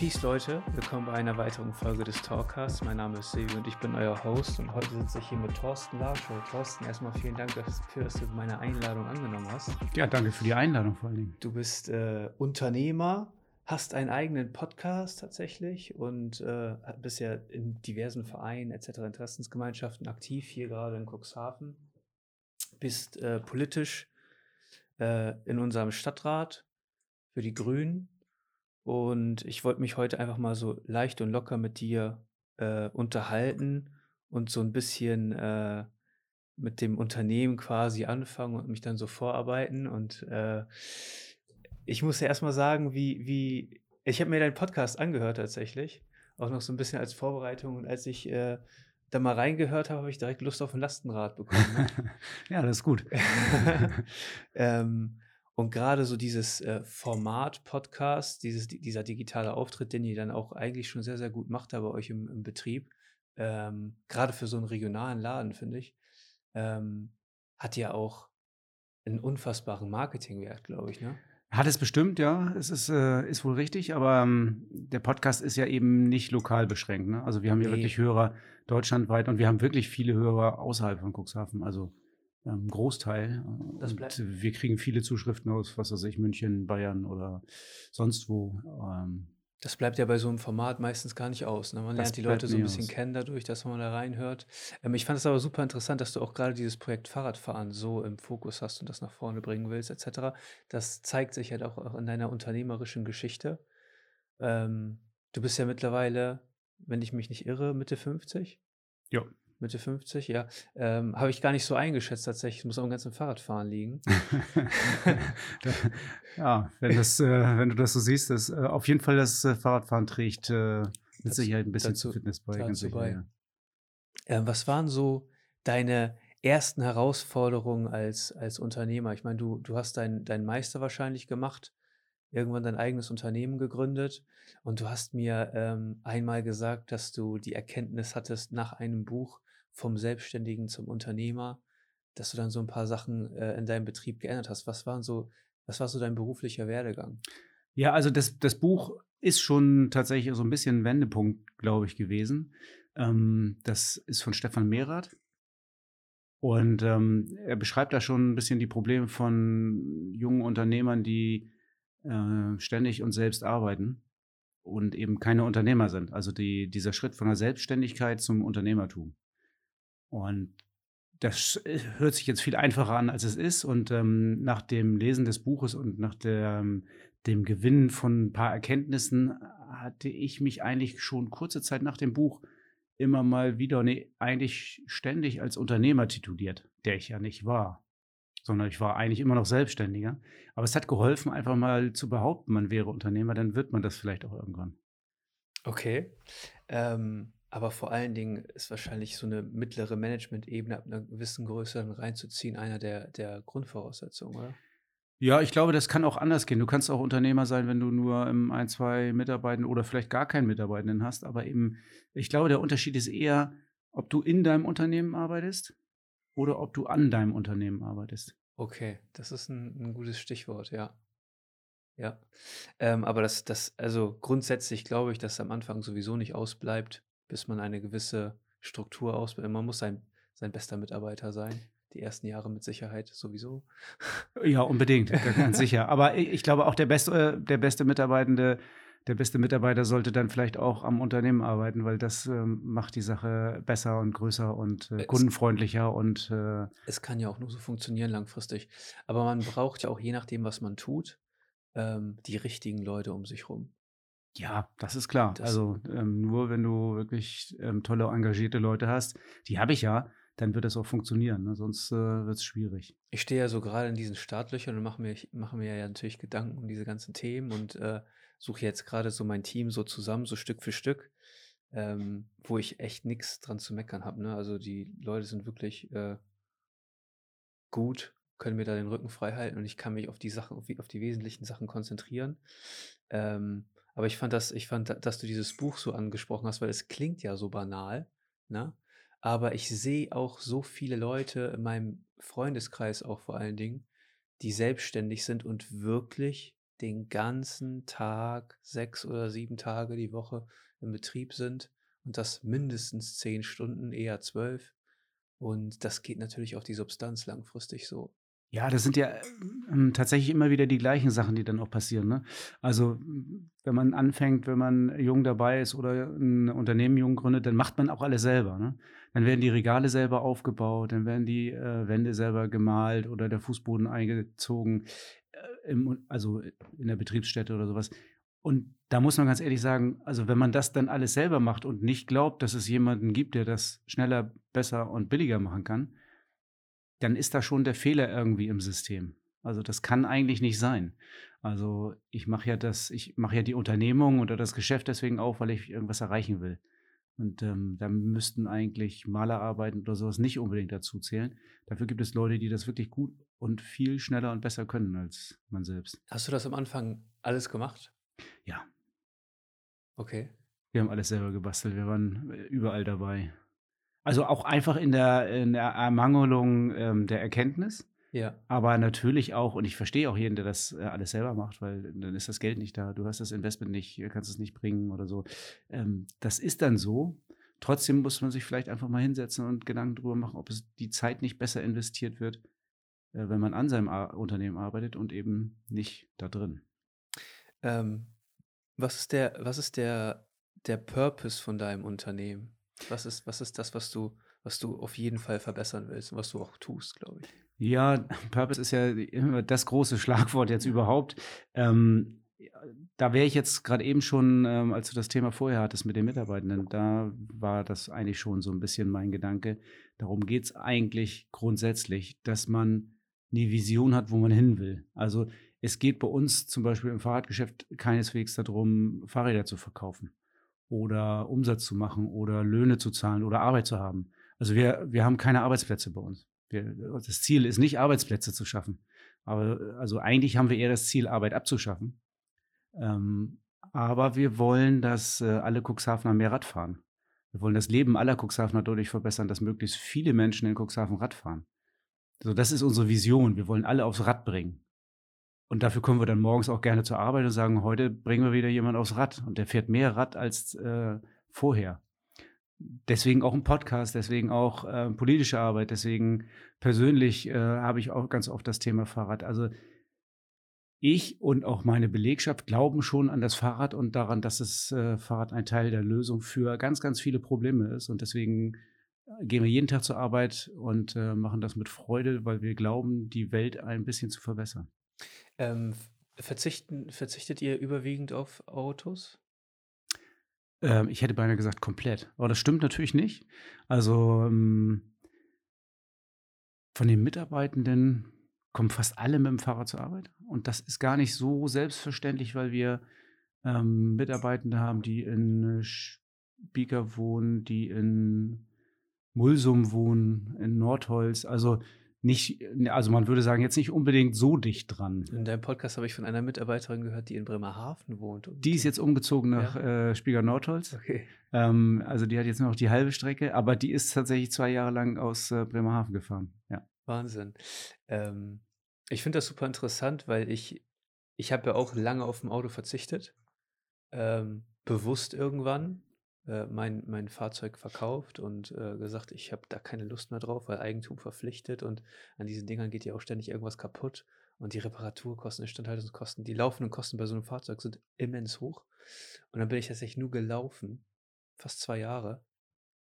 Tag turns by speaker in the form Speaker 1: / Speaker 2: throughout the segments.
Speaker 1: Peace Leute, willkommen bei einer weiteren Folge des Talkcasts. Mein Name ist Silvi und ich bin euer Host und heute sitze ich hier mit Thorsten Larschow. Thorsten, erstmal vielen Dank dafür, dass du meine Einladung angenommen hast.
Speaker 2: Ja, danke für die Einladung vor allen Dingen.
Speaker 1: Du bist äh, Unternehmer, hast einen eigenen Podcast tatsächlich und äh, bist ja in diversen Vereinen etc. Interessensgemeinschaften aktiv, hier gerade in Cuxhaven. Bist äh, politisch äh, in unserem Stadtrat für die Grünen und ich wollte mich heute einfach mal so leicht und locker mit dir äh, unterhalten und so ein bisschen äh, mit dem Unternehmen quasi anfangen und mich dann so vorarbeiten. Und äh, ich muss ja erstmal sagen, wie, wie, ich habe mir deinen Podcast angehört tatsächlich, auch noch so ein bisschen als Vorbereitung. Und als ich äh, da mal reingehört habe, habe ich direkt Lust auf ein Lastenrad bekommen. Ne?
Speaker 2: ja, das ist gut.
Speaker 1: ähm, und gerade so dieses äh, Format Podcast, dieses, dieser digitale Auftritt, den ihr dann auch eigentlich schon sehr, sehr gut macht da bei euch im, im Betrieb, ähm, gerade für so einen regionalen Laden, finde ich, ähm, hat ja auch einen unfassbaren Marketingwert, glaube ich, ne?
Speaker 2: Hat es bestimmt, ja. Es ist, äh, ist wohl richtig, aber ähm, der Podcast ist ja eben nicht lokal beschränkt. Ne? Also wir haben hier wirklich Hörer deutschlandweit und wir haben wirklich viele Hörer außerhalb von Cuxhaven. Also ähm, Großteil. Das und wir kriegen viele Zuschriften aus, was weiß ich, München, Bayern oder sonst wo. Ähm,
Speaker 1: das bleibt ja bei so einem Format meistens gar nicht aus. Ne? Man lernt die Leute so ein bisschen aus. kennen dadurch, dass man da reinhört. Ähm, ich fand es aber super interessant, dass du auch gerade dieses Projekt Fahrradfahren so im Fokus hast und das nach vorne bringen willst, etc. Das zeigt sich halt auch, auch in deiner unternehmerischen Geschichte. Ähm, du bist ja mittlerweile, wenn ich mich nicht irre, Mitte 50.
Speaker 2: Ja.
Speaker 1: Mitte 50, ja. Ähm, Habe ich gar nicht so eingeschätzt tatsächlich. Muss am ganzen Fahrradfahren liegen.
Speaker 2: ja, wenn, das, äh, wenn du das so siehst, das, äh, auf jeden Fall das äh, Fahrradfahren trägt äh, mit Sicherheit ein bisschen zu Fitness bei. Ganz sicher,
Speaker 1: bei. Ja. Ähm, was waren so deine ersten Herausforderungen als, als Unternehmer? Ich meine, du, du hast deinen dein Meister wahrscheinlich gemacht, irgendwann dein eigenes Unternehmen gegründet und du hast mir ähm, einmal gesagt, dass du die Erkenntnis hattest nach einem Buch, vom Selbstständigen zum Unternehmer, dass du dann so ein paar Sachen äh, in deinem Betrieb geändert hast. Was waren so, was war so dein beruflicher Werdegang?
Speaker 2: Ja, also das, das Buch ist schon tatsächlich so ein bisschen ein Wendepunkt, glaube ich, gewesen. Ähm, das ist von Stefan Mehrath. Und ähm, er beschreibt da schon ein bisschen die Probleme von jungen Unternehmern, die äh, ständig und selbst arbeiten und eben keine Unternehmer sind. Also die, dieser Schritt von der Selbstständigkeit zum Unternehmertum. Und das äh, hört sich jetzt viel einfacher an, als es ist. Und ähm, nach dem Lesen des Buches und nach der, dem Gewinnen von ein paar Erkenntnissen hatte ich mich eigentlich schon kurze Zeit nach dem Buch immer mal wieder, nee, eigentlich ständig als Unternehmer tituliert, der ich ja nicht war, sondern ich war eigentlich immer noch Selbstständiger. Aber es hat geholfen, einfach mal zu behaupten, man wäre Unternehmer, dann wird man das vielleicht auch irgendwann.
Speaker 1: Okay. Ähm, aber vor allen Dingen ist wahrscheinlich so eine mittlere Management-Ebene ab einer gewissen Größe dann reinzuziehen einer der, der Grundvoraussetzungen, oder?
Speaker 2: Ja, ich glaube, das kann auch anders gehen. Du kannst auch Unternehmer sein, wenn du nur ähm, ein, zwei Mitarbeitenden oder vielleicht gar keinen Mitarbeitenden hast. Aber eben, ich glaube, der Unterschied ist eher, ob du in deinem Unternehmen arbeitest oder ob du an deinem Unternehmen arbeitest.
Speaker 1: Okay, das ist ein, ein gutes Stichwort, ja. Ja. Ähm, aber das, das, also grundsätzlich glaube ich, dass am Anfang sowieso nicht ausbleibt, bis man eine gewisse Struktur ausbildet. Man muss sein, sein bester Mitarbeiter sein. Die ersten Jahre mit Sicherheit sowieso.
Speaker 2: Ja, unbedingt, ganz sicher. Aber ich glaube auch der beste, der beste Mitarbeitende, der beste Mitarbeiter sollte dann vielleicht auch am Unternehmen arbeiten, weil das ähm, macht die Sache besser und größer und äh, kundenfreundlicher und äh,
Speaker 1: es kann ja auch nur so funktionieren langfristig. Aber man braucht ja auch je nachdem, was man tut, ähm, die richtigen Leute um sich rum.
Speaker 2: Ja, das ist klar. Das also ähm, nur wenn du wirklich ähm, tolle, engagierte Leute hast, die habe ich ja, dann wird das auch funktionieren. Ne? Sonst äh, wird es schwierig.
Speaker 1: Ich stehe ja so gerade in diesen Startlöchern und mache mir, mache mir ja natürlich Gedanken um diese ganzen Themen und äh, suche jetzt gerade so mein Team so zusammen, so Stück für Stück, ähm, wo ich echt nichts dran zu meckern habe. Ne? Also die Leute sind wirklich äh, gut, können mir da den Rücken frei halten und ich kann mich auf die Sachen, auf die, auf die wesentlichen Sachen konzentrieren. Ähm, aber ich fand das, ich fand, dass du dieses Buch so angesprochen hast, weil es klingt ja so banal, ne? Aber ich sehe auch so viele Leute in meinem Freundeskreis auch vor allen Dingen, die selbstständig sind und wirklich den ganzen Tag, sechs oder sieben Tage die Woche im Betrieb sind und das mindestens zehn Stunden, eher zwölf. Und das geht natürlich auf die Substanz langfristig so.
Speaker 2: Ja, das sind ja ähm, tatsächlich immer wieder die gleichen Sachen, die dann auch passieren. Ne? Also, wenn man anfängt, wenn man jung dabei ist oder ein Unternehmen jung gründet, dann macht man auch alles selber. Ne? Dann werden die Regale selber aufgebaut, dann werden die äh, Wände selber gemalt oder der Fußboden eingezogen, äh, im, also in der Betriebsstätte oder sowas. Und da muss man ganz ehrlich sagen, also wenn man das dann alles selber macht und nicht glaubt, dass es jemanden gibt, der das schneller, besser und billiger machen kann, dann ist da schon der Fehler irgendwie im System. Also das kann eigentlich nicht sein. Also ich mache ja das, ich mache ja die Unternehmung oder das Geschäft deswegen auf, weil ich irgendwas erreichen will. Und ähm, da müssten eigentlich Malerarbeiten oder sowas nicht unbedingt dazu zählen. Dafür gibt es Leute, die das wirklich gut und viel schneller und besser können als man selbst.
Speaker 1: Hast du das am Anfang alles gemacht?
Speaker 2: Ja.
Speaker 1: Okay.
Speaker 2: Wir haben alles selber gebastelt. Wir waren äh, überall dabei. Also auch einfach in der, in der Ermangelung ähm, der Erkenntnis.
Speaker 1: Ja.
Speaker 2: Aber natürlich auch, und ich verstehe auch jeden, der das äh, alles selber macht, weil dann ist das Geld nicht da, du hast das Investment nicht, kannst es nicht bringen oder so. Ähm, das ist dann so. Trotzdem muss man sich vielleicht einfach mal hinsetzen und Gedanken darüber machen, ob es die Zeit nicht besser investiert wird, äh, wenn man an seinem Ar Unternehmen arbeitet und eben nicht da drin.
Speaker 1: Ähm, was ist der, was ist der, der Purpose von deinem Unternehmen? Was ist, was ist das, was du, was du auf jeden Fall verbessern willst und was du auch tust, glaube ich?
Speaker 2: Ja, Purpose ist ja immer das große Schlagwort jetzt überhaupt. Ähm, da wäre ich jetzt gerade eben schon, ähm, als du das Thema vorher hattest mit den Mitarbeitenden, da war das eigentlich schon so ein bisschen mein Gedanke. Darum geht es eigentlich grundsätzlich, dass man eine Vision hat, wo man hin will. Also es geht bei uns zum Beispiel im Fahrradgeschäft keineswegs darum, Fahrräder zu verkaufen oder Umsatz zu machen oder Löhne zu zahlen oder Arbeit zu haben. Also wir, wir haben keine Arbeitsplätze bei uns. Wir, das Ziel ist nicht, Arbeitsplätze zu schaffen. Aber also eigentlich haben wir eher das Ziel, Arbeit abzuschaffen. Ähm, aber wir wollen, dass äh, alle Cuxhavener mehr Rad fahren. Wir wollen das Leben aller Cuxhavener dadurch verbessern, dass möglichst viele Menschen in Cuxhaven Rad fahren. So, das ist unsere Vision. Wir wollen alle aufs Rad bringen. Und dafür kommen wir dann morgens auch gerne zur Arbeit und sagen, heute bringen wir wieder jemand aufs Rad. Und der fährt mehr Rad als äh, vorher. Deswegen auch ein Podcast, deswegen auch äh, politische Arbeit, deswegen persönlich äh, habe ich auch ganz oft das Thema Fahrrad. Also ich und auch meine Belegschaft glauben schon an das Fahrrad und daran, dass das äh, Fahrrad ein Teil der Lösung für ganz, ganz viele Probleme ist. Und deswegen äh, gehen wir jeden Tag zur Arbeit und äh, machen das mit Freude, weil wir glauben, die Welt ein bisschen zu verbessern.
Speaker 1: Ähm, verzichten, verzichtet ihr überwiegend auf Autos?
Speaker 2: Ähm, ich hätte beinahe gesagt komplett. Aber das stimmt natürlich nicht. Also ähm, von den Mitarbeitenden kommen fast alle mit dem Fahrrad zur Arbeit. Und das ist gar nicht so selbstverständlich, weil wir ähm, Mitarbeitende haben, die in Spieker wohnen, die in Mulsum wohnen, in Nordholz. Also nicht, also man würde sagen, jetzt nicht unbedingt so dicht dran.
Speaker 1: In deinem Podcast habe ich von einer Mitarbeiterin gehört, die in Bremerhaven wohnt.
Speaker 2: die ist jetzt umgezogen nach ja. äh, Spieger Nordholz. Okay. Ähm, also die hat jetzt nur noch die halbe Strecke, aber die ist tatsächlich zwei Jahre lang aus äh, Bremerhaven gefahren. Ja.
Speaker 1: Wahnsinn. Ähm, ich finde das super interessant, weil ich, ich habe ja auch lange auf dem Auto verzichtet. Ähm, bewusst irgendwann, äh, mein, mein Fahrzeug verkauft und äh, gesagt, ich habe da keine Lust mehr drauf, weil Eigentum verpflichtet und an diesen Dingern geht ja auch ständig irgendwas kaputt und die Reparaturkosten, Instandhaltungskosten, die laufenden Kosten bei so einem Fahrzeug sind immens hoch. Und dann bin ich tatsächlich nur gelaufen, fast zwei Jahre,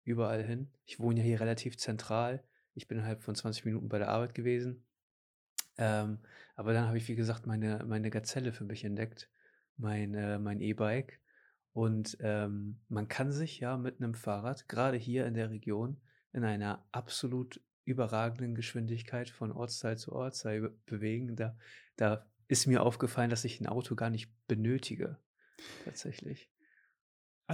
Speaker 1: überall hin. Ich wohne ja hier relativ zentral. Ich bin innerhalb von 20 Minuten bei der Arbeit gewesen. Ähm, aber dann habe ich, wie gesagt, meine, meine Gazelle für mich entdeckt, mein äh, mein E-Bike. Und ähm, man kann sich ja mit einem Fahrrad, gerade hier in der Region, in einer absolut überragenden Geschwindigkeit von Ortsteil zu Ortsteil bewegen. Da, da ist mir aufgefallen, dass ich ein Auto gar nicht benötige. Tatsächlich.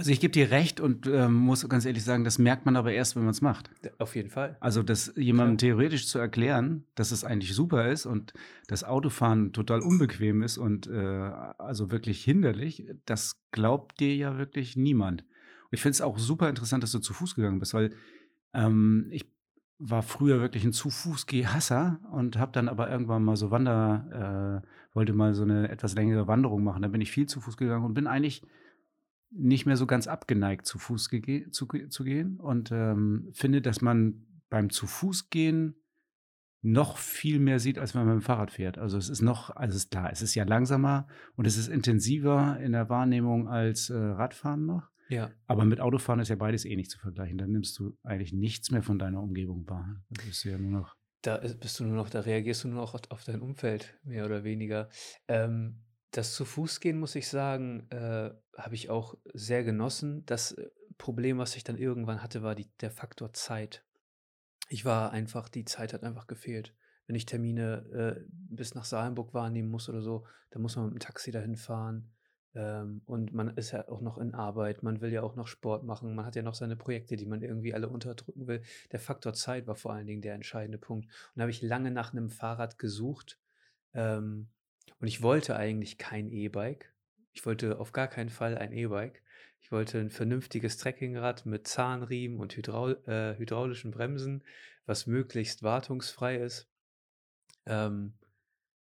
Speaker 2: Also ich gebe dir recht und ähm, muss ganz ehrlich sagen, das merkt man aber erst, wenn man es macht.
Speaker 1: Auf jeden Fall.
Speaker 2: Also das jemandem Klar. theoretisch zu erklären, dass es eigentlich super ist und das Autofahren total unbequem ist und äh, also wirklich hinderlich, das glaubt dir ja wirklich niemand. Und ich finde es auch super interessant, dass du zu Fuß gegangen bist, weil ähm, ich war früher wirklich ein Zu-Fuß-Geh-Hasser und habe dann aber irgendwann mal so Wander äh, wollte mal so eine etwas längere Wanderung machen. Da bin ich viel zu Fuß gegangen und bin eigentlich nicht mehr so ganz abgeneigt, zu Fuß zu, zu gehen und ähm, finde, dass man beim zu Fuß gehen noch viel mehr sieht, als wenn man mit dem Fahrrad fährt. Also es ist noch, also es ist klar, es ist ja langsamer und es ist intensiver in der Wahrnehmung als äh, Radfahren noch.
Speaker 1: Ja.
Speaker 2: Aber mit Autofahren ist ja beides eh nicht zu vergleichen. Dann nimmst du eigentlich nichts mehr von deiner Umgebung wahr. Da bist du ja nur noch.
Speaker 1: Da bist du nur noch, da reagierst du nur noch auf dein Umfeld, mehr oder weniger. Ähm, das zu Fuß gehen, muss ich sagen, äh, habe ich auch sehr genossen. Das äh, Problem, was ich dann irgendwann hatte, war die, der Faktor Zeit. Ich war einfach, die Zeit hat einfach gefehlt. Wenn ich Termine äh, bis nach Salenburg wahrnehmen muss oder so, dann muss man mit dem Taxi dahin fahren. Ähm, und man ist ja auch noch in Arbeit, man will ja auch noch Sport machen, man hat ja noch seine Projekte, die man irgendwie alle unterdrücken will. Der Faktor Zeit war vor allen Dingen der entscheidende Punkt. Und da habe ich lange nach einem Fahrrad gesucht. Ähm, und ich wollte eigentlich kein E-Bike. Ich wollte auf gar keinen Fall ein E-Bike. Ich wollte ein vernünftiges Trekkingrad mit Zahnriemen und Hydraul äh, hydraulischen Bremsen, was möglichst wartungsfrei ist. Ähm,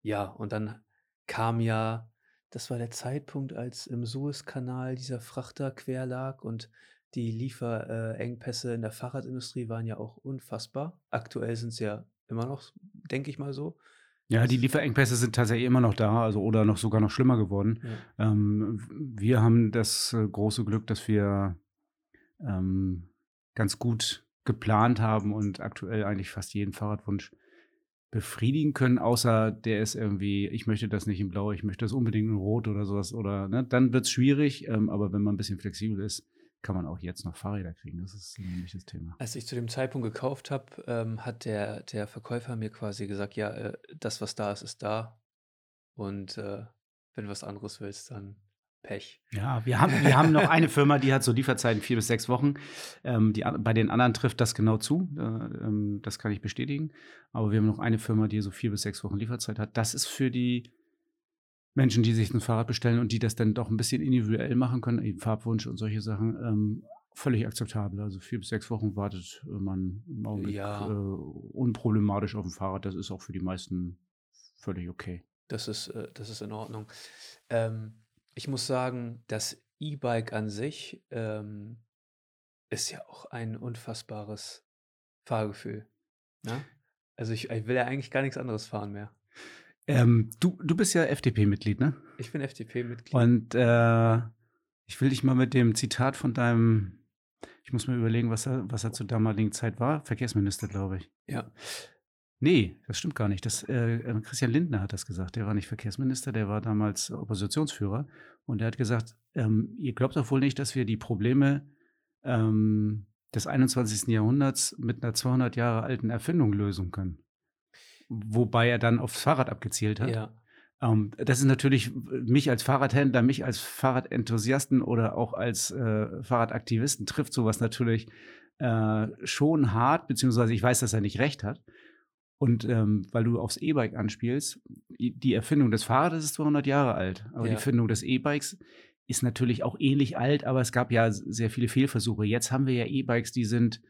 Speaker 1: ja, und dann kam ja das war der Zeitpunkt, als im Suezkanal dieser Frachter quer lag und die Lieferengpässe in der Fahrradindustrie waren ja auch unfassbar. Aktuell sind sie ja immer noch, denke ich mal so.
Speaker 2: Ja, die Lieferengpässe sind tatsächlich immer noch da, also oder noch sogar noch schlimmer geworden.
Speaker 1: Ja.
Speaker 2: Ähm, wir haben das äh, große Glück, dass wir ähm, ganz gut geplant haben und aktuell eigentlich fast jeden Fahrradwunsch befriedigen können, außer der ist irgendwie, ich möchte das nicht in Blau, ich möchte das unbedingt in Rot oder sowas. Oder ne, dann wird es schwierig, ähm, aber wenn man ein bisschen flexibel ist, kann man auch jetzt noch Fahrräder kriegen. Das ist nämlich das Thema.
Speaker 1: Als ich zu dem Zeitpunkt gekauft habe, ähm, hat der, der Verkäufer mir quasi gesagt, ja, äh, das, was da ist, ist da. Und äh, wenn du was anderes willst, dann Pech.
Speaker 2: Ja, wir haben, wir haben noch eine Firma, die hat so Lieferzeiten vier bis sechs Wochen. Ähm, die, bei den anderen trifft das genau zu. Äh, ähm, das kann ich bestätigen. Aber wir haben noch eine Firma, die so vier bis sechs Wochen Lieferzeit hat. Das ist für die Menschen, die sich ein Fahrrad bestellen und die das dann doch ein bisschen individuell machen können, eben Farbwunsch und solche Sachen, ähm, völlig akzeptabel. Also vier bis sechs Wochen wartet man im Augenblick
Speaker 1: ja.
Speaker 2: äh, unproblematisch auf dem Fahrrad. Das ist auch für die meisten völlig okay.
Speaker 1: Das ist, äh, das ist in Ordnung. Ähm, ich muss sagen, das E-Bike an sich ähm, ist ja auch ein unfassbares Fahrgefühl. Ne? Also ich, ich will ja eigentlich gar nichts anderes fahren mehr.
Speaker 2: Ähm, du, du bist ja FDP-Mitglied, ne?
Speaker 1: Ich bin FDP-Mitglied.
Speaker 2: Und äh, ich will dich mal mit dem Zitat von deinem, ich muss mir überlegen, was er, was er zur damaligen Zeit war, Verkehrsminister, glaube ich.
Speaker 1: Ja.
Speaker 2: Nee, das stimmt gar nicht. Das, äh, äh, Christian Lindner hat das gesagt. Der war nicht Verkehrsminister, der war damals Oppositionsführer. Und er hat gesagt, ähm, ihr glaubt doch wohl nicht, dass wir die Probleme ähm, des 21. Jahrhunderts mit einer 200 Jahre alten Erfindung lösen können. Wobei er dann aufs Fahrrad abgezielt hat.
Speaker 1: Ja.
Speaker 2: Ähm, das ist natürlich mich als Fahrradhändler, mich als Fahrradenthusiasten oder auch als äh, Fahrradaktivisten trifft sowas natürlich äh, schon hart, beziehungsweise ich weiß, dass er nicht recht hat. Und ähm, weil du aufs E-Bike anspielst, die Erfindung des Fahrrades ist 200 Jahre alt, aber ja. die Erfindung des E-Bikes ist natürlich auch ähnlich alt, aber es gab ja sehr viele Fehlversuche. Jetzt haben wir ja E-Bikes, die sind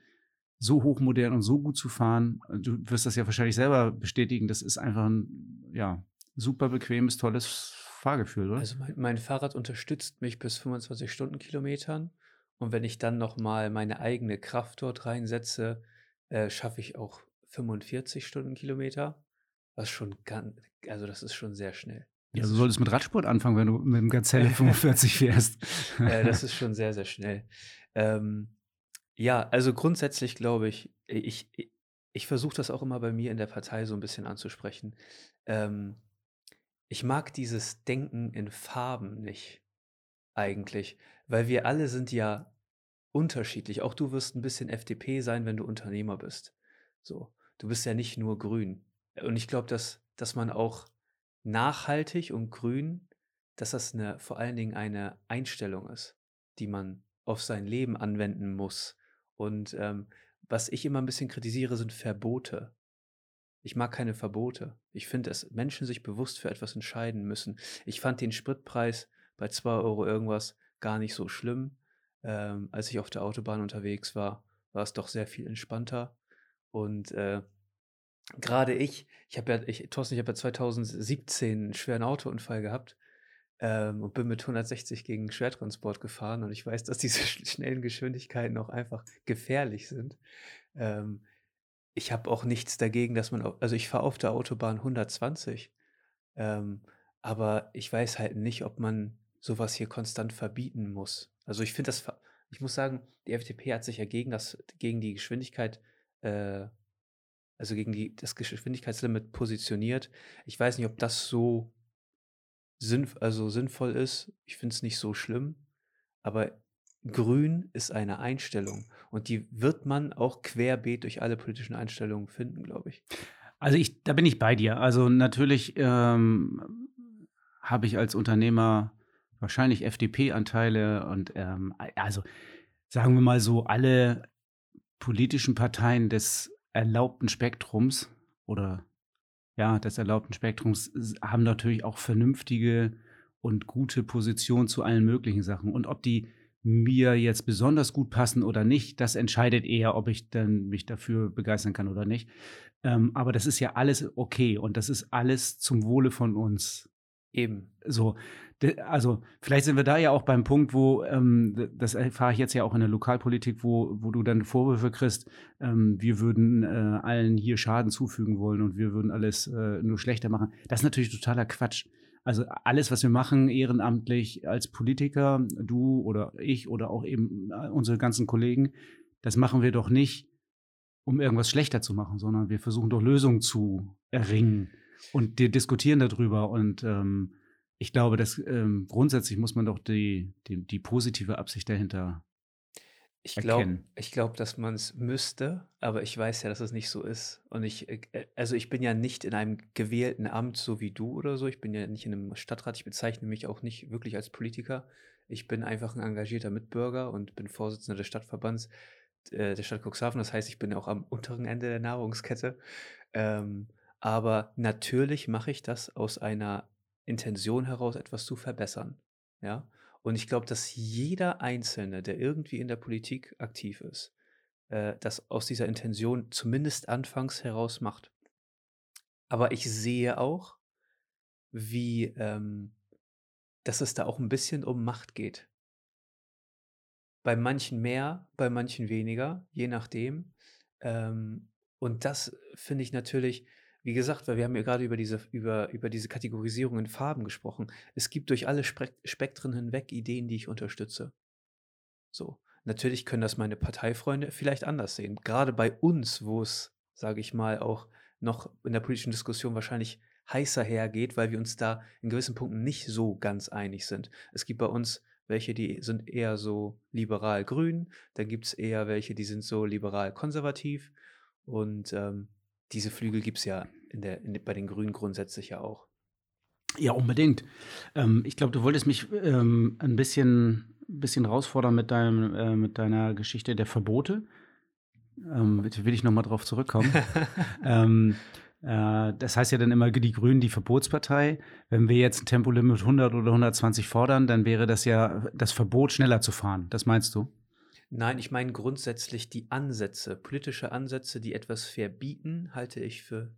Speaker 2: so hochmodern und so gut zu fahren. Du wirst das ja wahrscheinlich selber bestätigen. Das ist einfach ein ja, super bequemes, tolles Fahrgefühl, oder?
Speaker 1: Also mein, mein Fahrrad unterstützt mich bis 25 Stundenkilometern. Und wenn ich dann noch mal meine eigene Kraft dort reinsetze, äh, schaffe ich auch 45 Stundenkilometer, was schon ganz, also das ist schon sehr schnell.
Speaker 2: Ja, du solltest mit Radsport anfangen, wenn du mit dem Gazelle 45 fährst.
Speaker 1: äh, das ist schon sehr, sehr schnell. Ähm, ja, also grundsätzlich glaube ich, ich, ich, ich versuche das auch immer bei mir in der Partei so ein bisschen anzusprechen. Ähm, ich mag dieses Denken in Farben nicht, eigentlich, weil wir alle sind ja unterschiedlich. Auch du wirst ein bisschen FDP sein, wenn du Unternehmer bist. So du bist ja nicht nur grün. Und ich glaube, dass, dass man auch nachhaltig und grün, dass das eine, vor allen Dingen eine Einstellung ist, die man auf sein Leben anwenden muss. Und ähm, was ich immer ein bisschen kritisiere, sind Verbote. Ich mag keine Verbote. Ich finde, dass Menschen sich bewusst für etwas entscheiden müssen. Ich fand den Spritpreis bei 2 Euro irgendwas gar nicht so schlimm. Ähm, als ich auf der Autobahn unterwegs war, war es doch sehr viel entspannter. Und äh, gerade ich, ich habe ja, ich, Thorsten, ich habe ja 2017 einen schweren Autounfall gehabt ähm, und bin mit 160 gegen Schwertransport gefahren und ich weiß, dass diese schnellen Geschwindigkeiten auch einfach gefährlich sind. Ähm, ich habe auch nichts dagegen, dass man, also ich fahre auf der Autobahn 120, ähm, aber ich weiß halt nicht, ob man sowas hier konstant verbieten muss. Also ich finde das, ich muss sagen, die FDP hat sich ja gegen das, gegen die Geschwindigkeit, äh, also gegen die, das Geschwindigkeitslimit positioniert. Ich weiß nicht, ob das so sinn, also sinnvoll ist. Ich finde es nicht so schlimm, aber grün ist eine Einstellung und die wird man auch querbeet durch alle politischen Einstellungen finden, glaube ich.
Speaker 2: Also ich, da bin ich bei dir. Also natürlich ähm, habe ich als Unternehmer wahrscheinlich FDP-Anteile und ähm, also sagen wir mal so, alle politischen Parteien des erlaubten Spektrums oder ja, des erlaubten Spektrums haben natürlich auch vernünftige und gute Positionen zu allen möglichen Sachen. Und ob die mir jetzt besonders gut passen oder nicht, das entscheidet eher, ob ich dann mich dafür begeistern kann oder nicht. Ähm, aber das ist ja alles okay und das ist alles zum Wohle von uns.
Speaker 1: Eben.
Speaker 2: So, also vielleicht sind wir da ja auch beim Punkt, wo, ähm, das erfahre ich jetzt ja auch in der Lokalpolitik, wo, wo du dann Vorwürfe kriegst, ähm, wir würden äh, allen hier Schaden zufügen wollen und wir würden alles äh, nur schlechter machen. Das ist natürlich totaler Quatsch. Also alles, was wir machen, ehrenamtlich als Politiker, du oder ich oder auch eben äh, unsere ganzen Kollegen, das machen wir doch nicht, um irgendwas schlechter zu machen, sondern wir versuchen doch Lösungen zu erringen und wir diskutieren darüber und ähm, ich glaube, dass ähm, grundsätzlich muss man doch die, die, die positive Absicht dahinter
Speaker 1: ich glaube, ich glaube, dass man es müsste, aber ich weiß ja, dass es nicht so ist. Und ich, äh, äh, also ich bin ja nicht in einem gewählten Amt so wie du oder so. Ich bin ja nicht in einem Stadtrat. Ich bezeichne mich auch nicht wirklich als Politiker. Ich bin einfach ein engagierter Mitbürger und bin Vorsitzender des Stadtverbands äh, der Stadt Cuxhaven. Das heißt, ich bin auch am unteren Ende der Nahrungskette. Ähm, aber natürlich mache ich das aus einer Intention heraus, etwas zu verbessern. Ja. Und ich glaube, dass jeder Einzelne, der irgendwie in der Politik aktiv ist, äh, das aus dieser Intention zumindest anfangs heraus macht. Aber ich sehe auch, wie, ähm, dass es da auch ein bisschen um Macht geht. Bei manchen mehr, bei manchen weniger, je nachdem. Ähm, und das finde ich natürlich, wie gesagt, weil wir haben ja gerade über diese, über, über diese Kategorisierung in Farben gesprochen. Es gibt durch alle Spektren hinweg Ideen, die ich unterstütze. So. Natürlich können das meine Parteifreunde vielleicht anders sehen. Gerade bei uns, wo es, sage ich mal, auch noch in der politischen Diskussion wahrscheinlich heißer hergeht, weil wir uns da in gewissen Punkten nicht so ganz einig sind. Es gibt bei uns welche, die sind eher so liberal-grün, dann gibt es eher welche, die sind so liberal-konservativ. Und ähm, diese Flügel gibt es ja in der, in, bei den Grünen grundsätzlich ja auch.
Speaker 2: Ja, unbedingt. Ähm, ich glaube, du wolltest mich ähm, ein bisschen, bisschen herausfordern mit, deinem, äh, mit deiner Geschichte der Verbote. Ähm, will ich nochmal drauf zurückkommen. ähm, äh, das heißt ja dann immer die Grünen die Verbotspartei. Wenn wir jetzt ein Tempolimit 100 oder 120 fordern, dann wäre das ja das Verbot, schneller zu fahren. Das meinst du?
Speaker 1: Nein, ich meine grundsätzlich die Ansätze, politische Ansätze, die etwas verbieten, halte ich für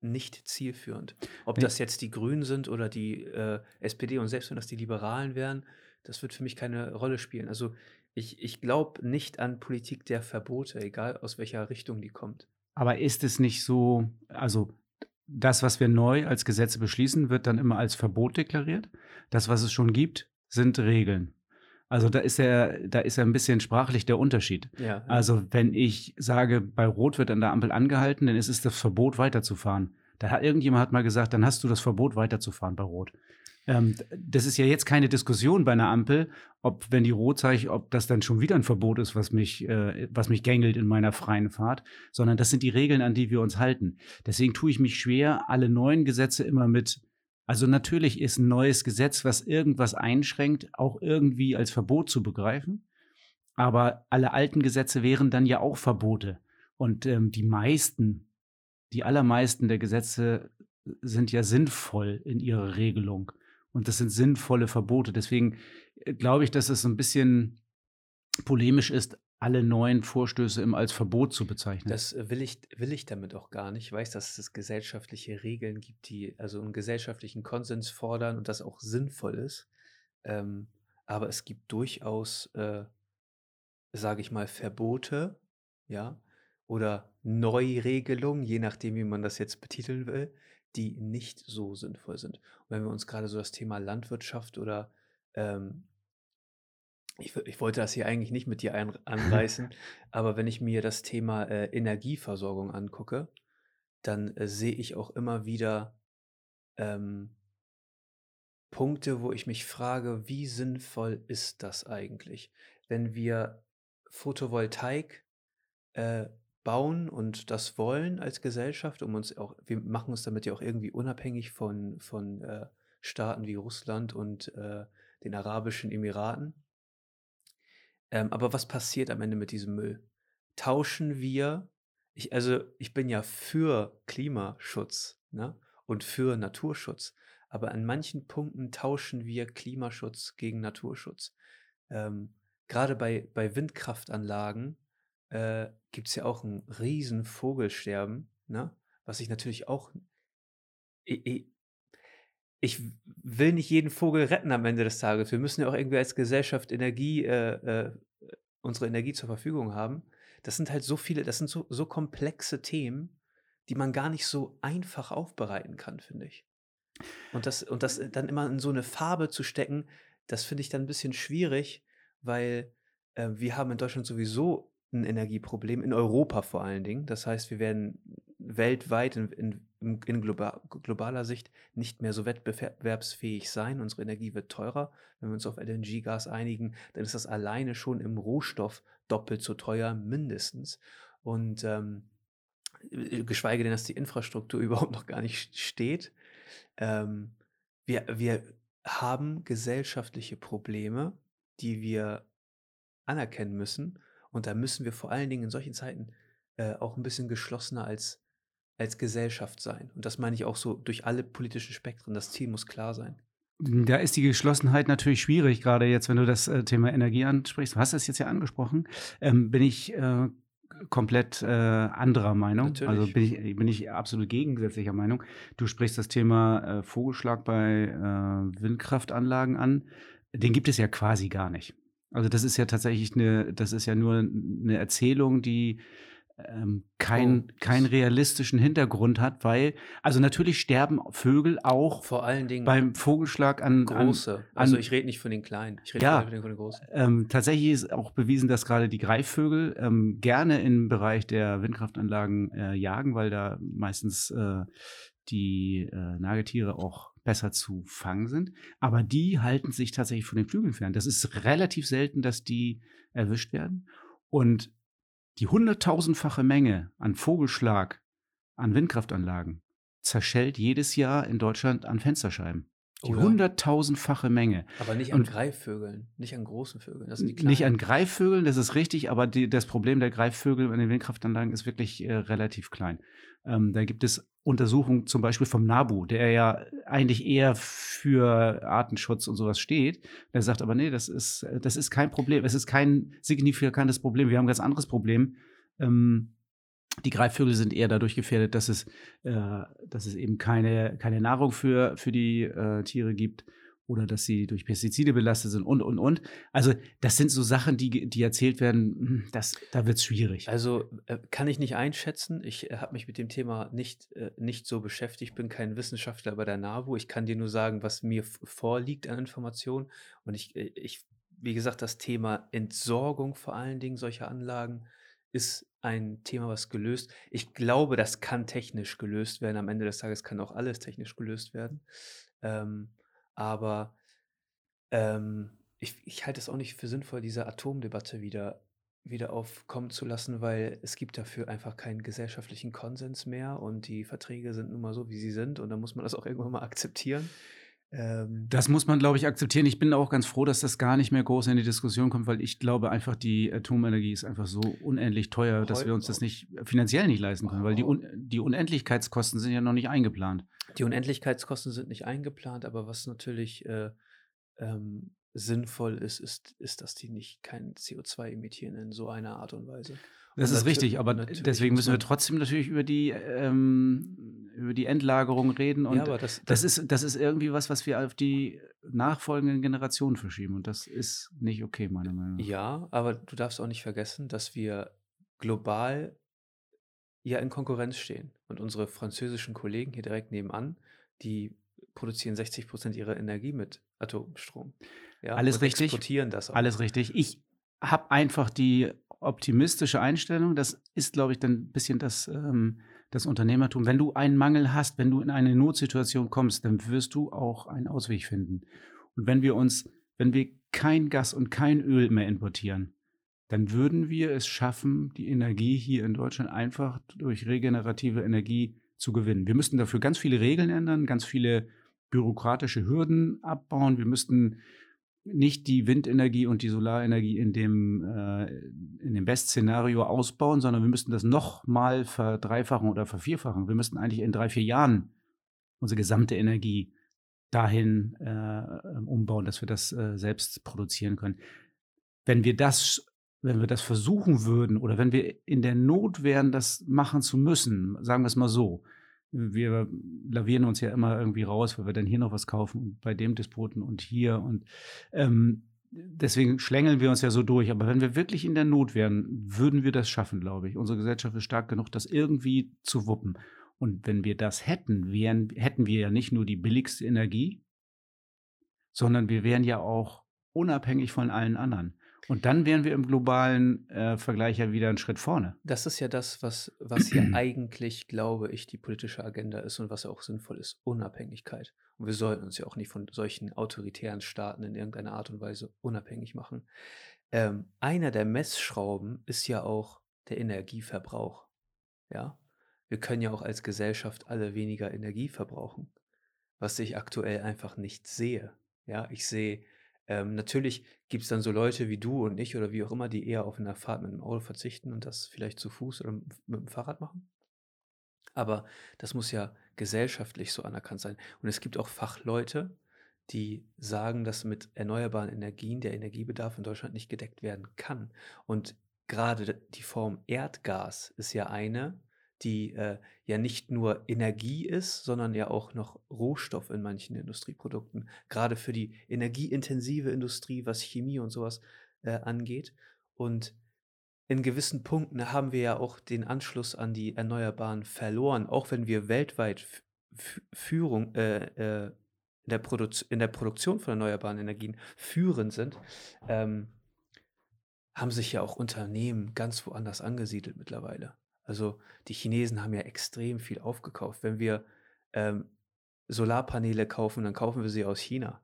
Speaker 1: nicht zielführend. Ob Ne. das jetzt die Grünen sind oder die äh, SPD und selbst wenn das die Liberalen wären, das wird für mich keine Rolle spielen. Also ich, ich glaube nicht an Politik der Verbote, egal aus welcher Richtung die kommt.
Speaker 2: Aber ist es nicht so, also das, was wir neu als Gesetze beschließen, wird dann immer als Verbot deklariert? Das, was es schon gibt, sind Regeln. Also da ist ja, da ist ja ein bisschen sprachlich der Unterschied.
Speaker 1: Ja,
Speaker 2: Also wenn ich sage, bei Rot wird an der Ampel angehalten, dann ist es das Verbot weiterzufahren. Da hat irgendjemand hat mal gesagt, dann hast du das Verbot weiterzufahren bei Rot. Ähm, das ist ja jetzt keine Diskussion bei einer Ampel, ob wenn die Rot zeigt, ob das dann schon wieder ein Verbot ist, was mich, äh, was mich gängelt in meiner freien Fahrt, sondern das sind die Regeln, an die wir uns halten. Deswegen tue ich mich schwer, alle neuen Gesetze immer mit also natürlich ist ein neues Gesetz, was irgendwas einschränkt, auch irgendwie als Verbot zu begreifen. Aber alle alten Gesetze wären dann ja auch Verbote. Und ähm, die meisten, die allermeisten der Gesetze sind ja sinnvoll in ihrer Regelung. Und das sind sinnvolle Verbote. Deswegen äh, glaube ich, dass es so ein bisschen polemisch ist, alle neuen Vorstöße immer als Verbot zu bezeichnen.
Speaker 1: Das äh, will ich, will ich damit auch gar nicht. Ich weiß, dass es gesellschaftliche Regeln gibt, die also einen gesellschaftlichen Konsens fordern und das auch sinnvoll ist. Ähm, aber es gibt durchaus, äh, sage ich mal, Verbote, ja, oder Neuregelungen, je nachdem, wie man das jetzt betiteln will, die nicht so sinnvoll sind. Und wenn wir uns gerade so das Thema Landwirtschaft oder ähm, ich, ich, wollte das hier eigentlich nicht mit dir ein, anreißen, aber wenn ich mir das Thema äh, Energieversorgung angucke, dann äh, sehe ich auch immer wieder ähm, Punkte, wo ich mich frage, wie sinnvoll ist das eigentlich, wenn wir Photovoltaik äh, bauen und das wollen als Gesellschaft, um uns auch, wir machen uns damit ja auch irgendwie unabhängig von, von äh, Staaten wie Russland und äh, den Arabischen Emiraten. Ähm, aber was passiert am Ende mit diesem Müll? Tauschen wir, ich, also ich bin ja für Klimaschutz ne? und für Naturschutz, aber an manchen Punkten tauschen wir Klimaschutz gegen Naturschutz. Ähm, Gerade bei, bei Windkraftanlagen äh, gibt es ja auch ein riesen Vogelsterben, ne? was ich natürlich auch. Ich, will nicht jeden Vogel retten am Ende des Tages. Wir müssen ja auch irgendwie als Gesellschaft Energie, äh, äh, unsere Energie zur Verfügung haben. Das sind halt so viele, das sind so, so komplexe Themen, die man gar nicht so einfach aufbereiten kann, finde ich. Und das, und das dann immer in so eine Farbe zu stecken, das finde ich dann ein bisschen schwierig, weil äh, wir haben in Deutschland sowieso ein Energieproblem, in Europa vor allen Dingen. Das heißt, wir werden weltweit in, in, in global, globaler Sicht nicht mehr so wettbewerbsfähig sein. Unsere Energie wird teurer. Wenn wir uns auf LNG-Gas einigen, dann ist das alleine schon im Rohstoff doppelt so teuer, mindestens. Und ähm, geschweige denn, dass die Infrastruktur überhaupt noch gar nicht steht. Ähm, wir, wir haben gesellschaftliche Probleme, die wir anerkennen müssen und da müssen wir vor allen Dingen in solchen Zeiten äh, auch ein bisschen geschlossener als, als Gesellschaft sein. Und das meine ich auch so durch alle politischen Spektren. Das Ziel muss klar sein.
Speaker 2: Da ist die Geschlossenheit natürlich schwierig, gerade jetzt, wenn du das äh, Thema Energie ansprichst. Du hast es jetzt ja angesprochen. Ähm, bin ich äh, komplett äh, anderer Meinung. Natürlich. Also bin ich, bin ich absolut gegensätzlicher Meinung. Du sprichst das Thema äh, Vogelschlag bei äh, Windkraftanlagen an. Den gibt es ja quasi gar nicht. Also das ist ja tatsächlich eine, das ist ja nur eine Erzählung, die ähm, kein, oh. keinen realistischen Hintergrund hat, weil, also natürlich sterben Vögel auch
Speaker 1: vor allen Dingen
Speaker 2: beim Vogelschlag an
Speaker 1: große. An, also ich rede nicht von den kleinen, ich rede
Speaker 2: ja, von den großen. Ähm, tatsächlich ist auch bewiesen, dass gerade die Greifvögel ähm, gerne im Bereich der Windkraftanlagen äh, jagen, weil da meistens äh, die äh, Nagetiere auch besser zu fangen sind. Aber die halten sich tatsächlich von den Flügeln fern. Das ist relativ selten, dass die erwischt werden. Und die hunderttausendfache Menge an Vogelschlag an Windkraftanlagen zerschellt jedes Jahr in Deutschland an Fensterscheiben. Die hunderttausendfache Menge.
Speaker 1: Aber nicht an und Greifvögeln, nicht an großen Vögeln.
Speaker 2: Das sind die nicht an Greifvögeln, das ist richtig, aber die, das Problem der Greifvögel in den Windkraftanlagen ist wirklich äh, relativ klein. Ähm, da gibt es Untersuchungen zum Beispiel vom NABU, der ja eigentlich eher für Artenschutz und sowas steht. Der sagt aber, nee, das ist, das ist kein Problem. Es ist kein signifikantes Problem. Wir haben ein ganz anderes Problem. Ähm, die Greifvögel sind eher dadurch gefährdet, dass es, äh, dass es eben keine, keine Nahrung für, für die äh, Tiere gibt oder dass sie durch Pestizide belastet sind und, und, und. Also das sind so Sachen, die, die erzählt werden, hm, das, da wird es schwierig.
Speaker 1: Also äh, kann ich nicht einschätzen. Ich äh, habe mich mit dem Thema nicht, äh, nicht so beschäftigt, bin kein Wissenschaftler bei der NAVO. Ich kann dir nur sagen, was mir vorliegt an Informationen. Und ich, äh, ich, wie gesagt, das Thema Entsorgung vor allen Dingen solcher Anlagen ist ein Thema, was gelöst. Ich glaube, das kann technisch gelöst werden. Am Ende des Tages kann auch alles technisch gelöst werden. Ähm, aber ähm, ich, ich halte es auch nicht für sinnvoll, diese Atomdebatte wieder, wieder aufkommen zu lassen, weil es gibt dafür einfach keinen gesellschaftlichen Konsens mehr und die Verträge sind nun mal so, wie sie sind und dann muss man das auch irgendwann mal akzeptieren.
Speaker 2: Ähm, das muss man, glaube ich, akzeptieren. Ich bin auch ganz froh, dass das gar nicht mehr groß in die Diskussion kommt, weil ich glaube einfach, die Atomenergie ist einfach so unendlich teuer, dass wir uns das nicht finanziell nicht leisten können, weil die, Un die Unendlichkeitskosten sind ja noch nicht eingeplant.
Speaker 1: Die Unendlichkeitskosten sind nicht eingeplant, aber was natürlich äh, ähm, sinnvoll ist, ist, ist, dass die nicht kein CO2 emittieren in so einer Art und Weise.
Speaker 2: Das ist richtig, aber deswegen müssen wir trotzdem natürlich über die, ähm, über die Endlagerung reden. Und
Speaker 1: ja, aber das,
Speaker 2: das, ist, das ist irgendwie was, was wir auf die nachfolgenden Generationen verschieben. Und das ist nicht okay, meiner Meinung nach.
Speaker 1: Ja, aber du darfst auch nicht vergessen, dass wir global ja in Konkurrenz stehen. Und unsere französischen Kollegen hier direkt nebenan, die produzieren 60 Prozent ihrer Energie mit Atomstrom. Ja,
Speaker 2: Alles
Speaker 1: und
Speaker 2: richtig.
Speaker 1: exportieren das auch.
Speaker 2: Alles richtig. Ich habe einfach die optimistische Einstellung. Das ist, glaube ich, dann ein bisschen das, ähm, das Unternehmertum. Wenn du einen Mangel hast, wenn du in eine Notsituation kommst, dann wirst du auch einen Ausweg finden. Und wenn wir uns, wenn wir kein Gas und kein Öl mehr importieren, dann würden wir es schaffen, die Energie hier in Deutschland einfach durch regenerative Energie zu gewinnen. Wir müssten dafür ganz viele Regeln ändern, ganz viele bürokratische Hürden abbauen. Wir müssten nicht die Windenergie und die Solarenergie in dem, äh, in dem Best-Szenario ausbauen, sondern wir müssten das nochmal verdreifachen oder vervierfachen. Wir müssten eigentlich in drei, vier Jahren unsere gesamte Energie dahin äh, umbauen, dass wir das äh, selbst produzieren können. Wenn wir das, wenn wir das versuchen würden oder wenn wir in der Not wären, das machen zu müssen, sagen wir es mal so, wir lavieren uns ja immer irgendwie raus, weil wir dann hier noch was kaufen und bei dem Despoten und hier und ähm, deswegen schlängeln wir uns ja so durch. Aber wenn wir wirklich in der Not wären, würden wir das schaffen, glaube ich. Unsere Gesellschaft ist stark genug, das irgendwie zu wuppen. Und wenn wir das hätten, wären, hätten wir ja nicht nur die billigste Energie, sondern wir wären ja auch unabhängig von allen anderen. Und dann wären wir im globalen äh, Vergleich ja wieder einen Schritt vorne.
Speaker 1: Das ist ja das, was, was hier eigentlich, glaube ich, die politische Agenda ist und was auch sinnvoll ist. Unabhängigkeit. Und wir sollten uns ja auch nicht von solchen autoritären Staaten in irgendeiner Art und Weise unabhängig machen. Ähm, einer der Messschrauben ist ja auch der Energieverbrauch. Ja, wir können ja auch als Gesellschaft alle weniger Energie verbrauchen, was ich aktuell einfach nicht sehe. Ja, ich sehe, ähm, natürlich gibt es dann so Leute wie du und ich oder wie auch immer, die eher auf eine Fahrt mit dem Auto verzichten und das vielleicht zu Fuß oder mit mit dem Fahrrad machen. Aber das muss ja gesellschaftlich so anerkannt sein. Und es gibt auch Fachleute, die sagen, dass mit erneuerbaren Energien der Energiebedarf in Deutschland nicht gedeckt werden kann. Und gerade die Form Erdgas ist ja eine, die äh, ja nicht nur Energie ist, sondern ja auch noch Rohstoff in manchen Industrieprodukten. Gerade für die energieintensive Industrie, was Chemie und sowas äh, angeht. Und in gewissen Punkten haben wir ja auch den Anschluss an die Erneuerbaren verloren, auch wenn wir weltweit Führung äh, äh, in, der in der Produktion von erneuerbaren Energien führend sind, ähm, haben sich ja auch Unternehmen ganz woanders angesiedelt mittlerweile. Also die Chinesen haben ja extrem viel aufgekauft. Wenn wir ähm, Solarpaneele kaufen, dann kaufen wir sie aus China.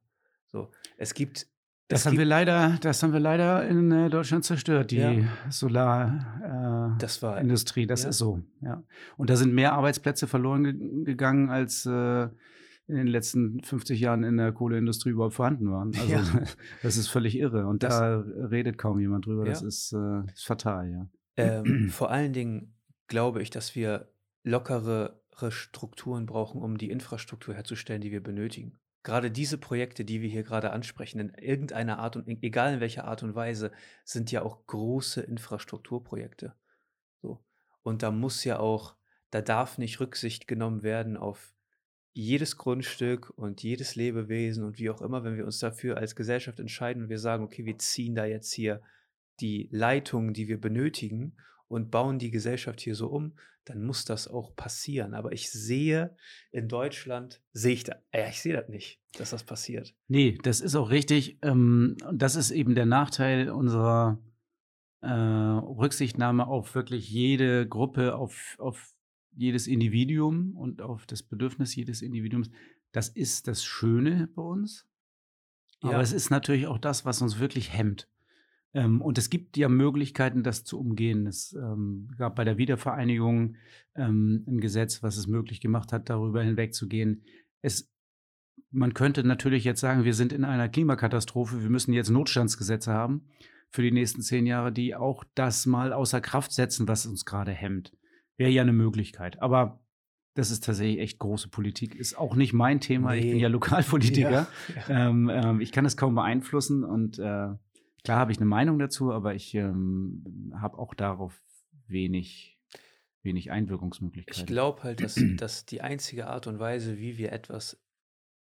Speaker 1: So, es gibt
Speaker 2: Das haben wir leider, das haben wir leider in äh, Deutschland zerstört, die
Speaker 1: Ja.
Speaker 2: Solarindustrie.
Speaker 1: das war
Speaker 2: Äh, Industrie, das
Speaker 1: ja.
Speaker 2: ist so, ja. Und da sind mehr Arbeitsplätze verloren ge gegangen, als äh, in den letzten 50 Jahren in der Kohleindustrie überhaupt vorhanden waren. Also
Speaker 1: Ja.
Speaker 2: das ist völlig irre. Und
Speaker 1: Das-
Speaker 2: da redet kaum jemand drüber. Das ist, äh, ist fatal, ja.
Speaker 1: Ähm, vor allen Dingen glaube ich, dass wir lockere Strukturen brauchen, um die Infrastruktur herzustellen, die wir benötigen. Gerade diese Projekte, die wir hier gerade ansprechen, in irgendeiner Art und egal in welcher Art und Weise, sind ja auch große Infrastrukturprojekte. So. Und da muss ja auch, da darf nicht Rücksicht genommen werden auf jedes Grundstück und jedes Lebewesen und wie auch immer, wenn wir uns dafür als Gesellschaft entscheiden und wir sagen, okay, wir ziehen da jetzt hier die Leitungen, die wir benötigen und bauen die Gesellschaft hier so um, dann muss das auch passieren. Aber ich sehe in Deutschland, sehe ich da, ja, ich sehe das nicht, dass das passiert.
Speaker 2: Nee, das ist auch richtig. Ähm, das ist eben der Nachteil unserer äh, Rücksichtnahme auf wirklich jede Gruppe, auf, auf jedes Individuum und auf das Bedürfnis jedes Individuums. Das ist das Schöne bei uns. Aber
Speaker 1: Ja.
Speaker 2: es ist natürlich auch das, was uns wirklich hemmt. Ähm, und es gibt ja Möglichkeiten, das zu umgehen. Es ähm, gab bei der Wiedervereinigung ähm, ein Gesetz, was es möglich gemacht hat, darüber hinwegzugehen. Es, man könnte natürlich jetzt sagen, wir sind in einer Klimakatastrophe, wir müssen jetzt Notstandsgesetze haben für die nächsten zehn Jahre, die auch das mal außer Kraft setzen, was uns gerade hemmt. Wäre ja eine Möglichkeit. Aber Das ist tatsächlich echt große Politik. Ist auch nicht mein Thema. Ich bin
Speaker 1: Nee.
Speaker 2: ja Lokalpolitiker.
Speaker 1: Ja, ja.
Speaker 2: Ähm, ähm, ich kann es kaum beeinflussen und äh, klar habe ich eine Meinung dazu, aber ich ähm, habe auch darauf wenig, wenig Einwirkungsmöglichkeiten.
Speaker 1: Ich glaube halt, dass, dass die einzige Art und Weise, wie wir etwas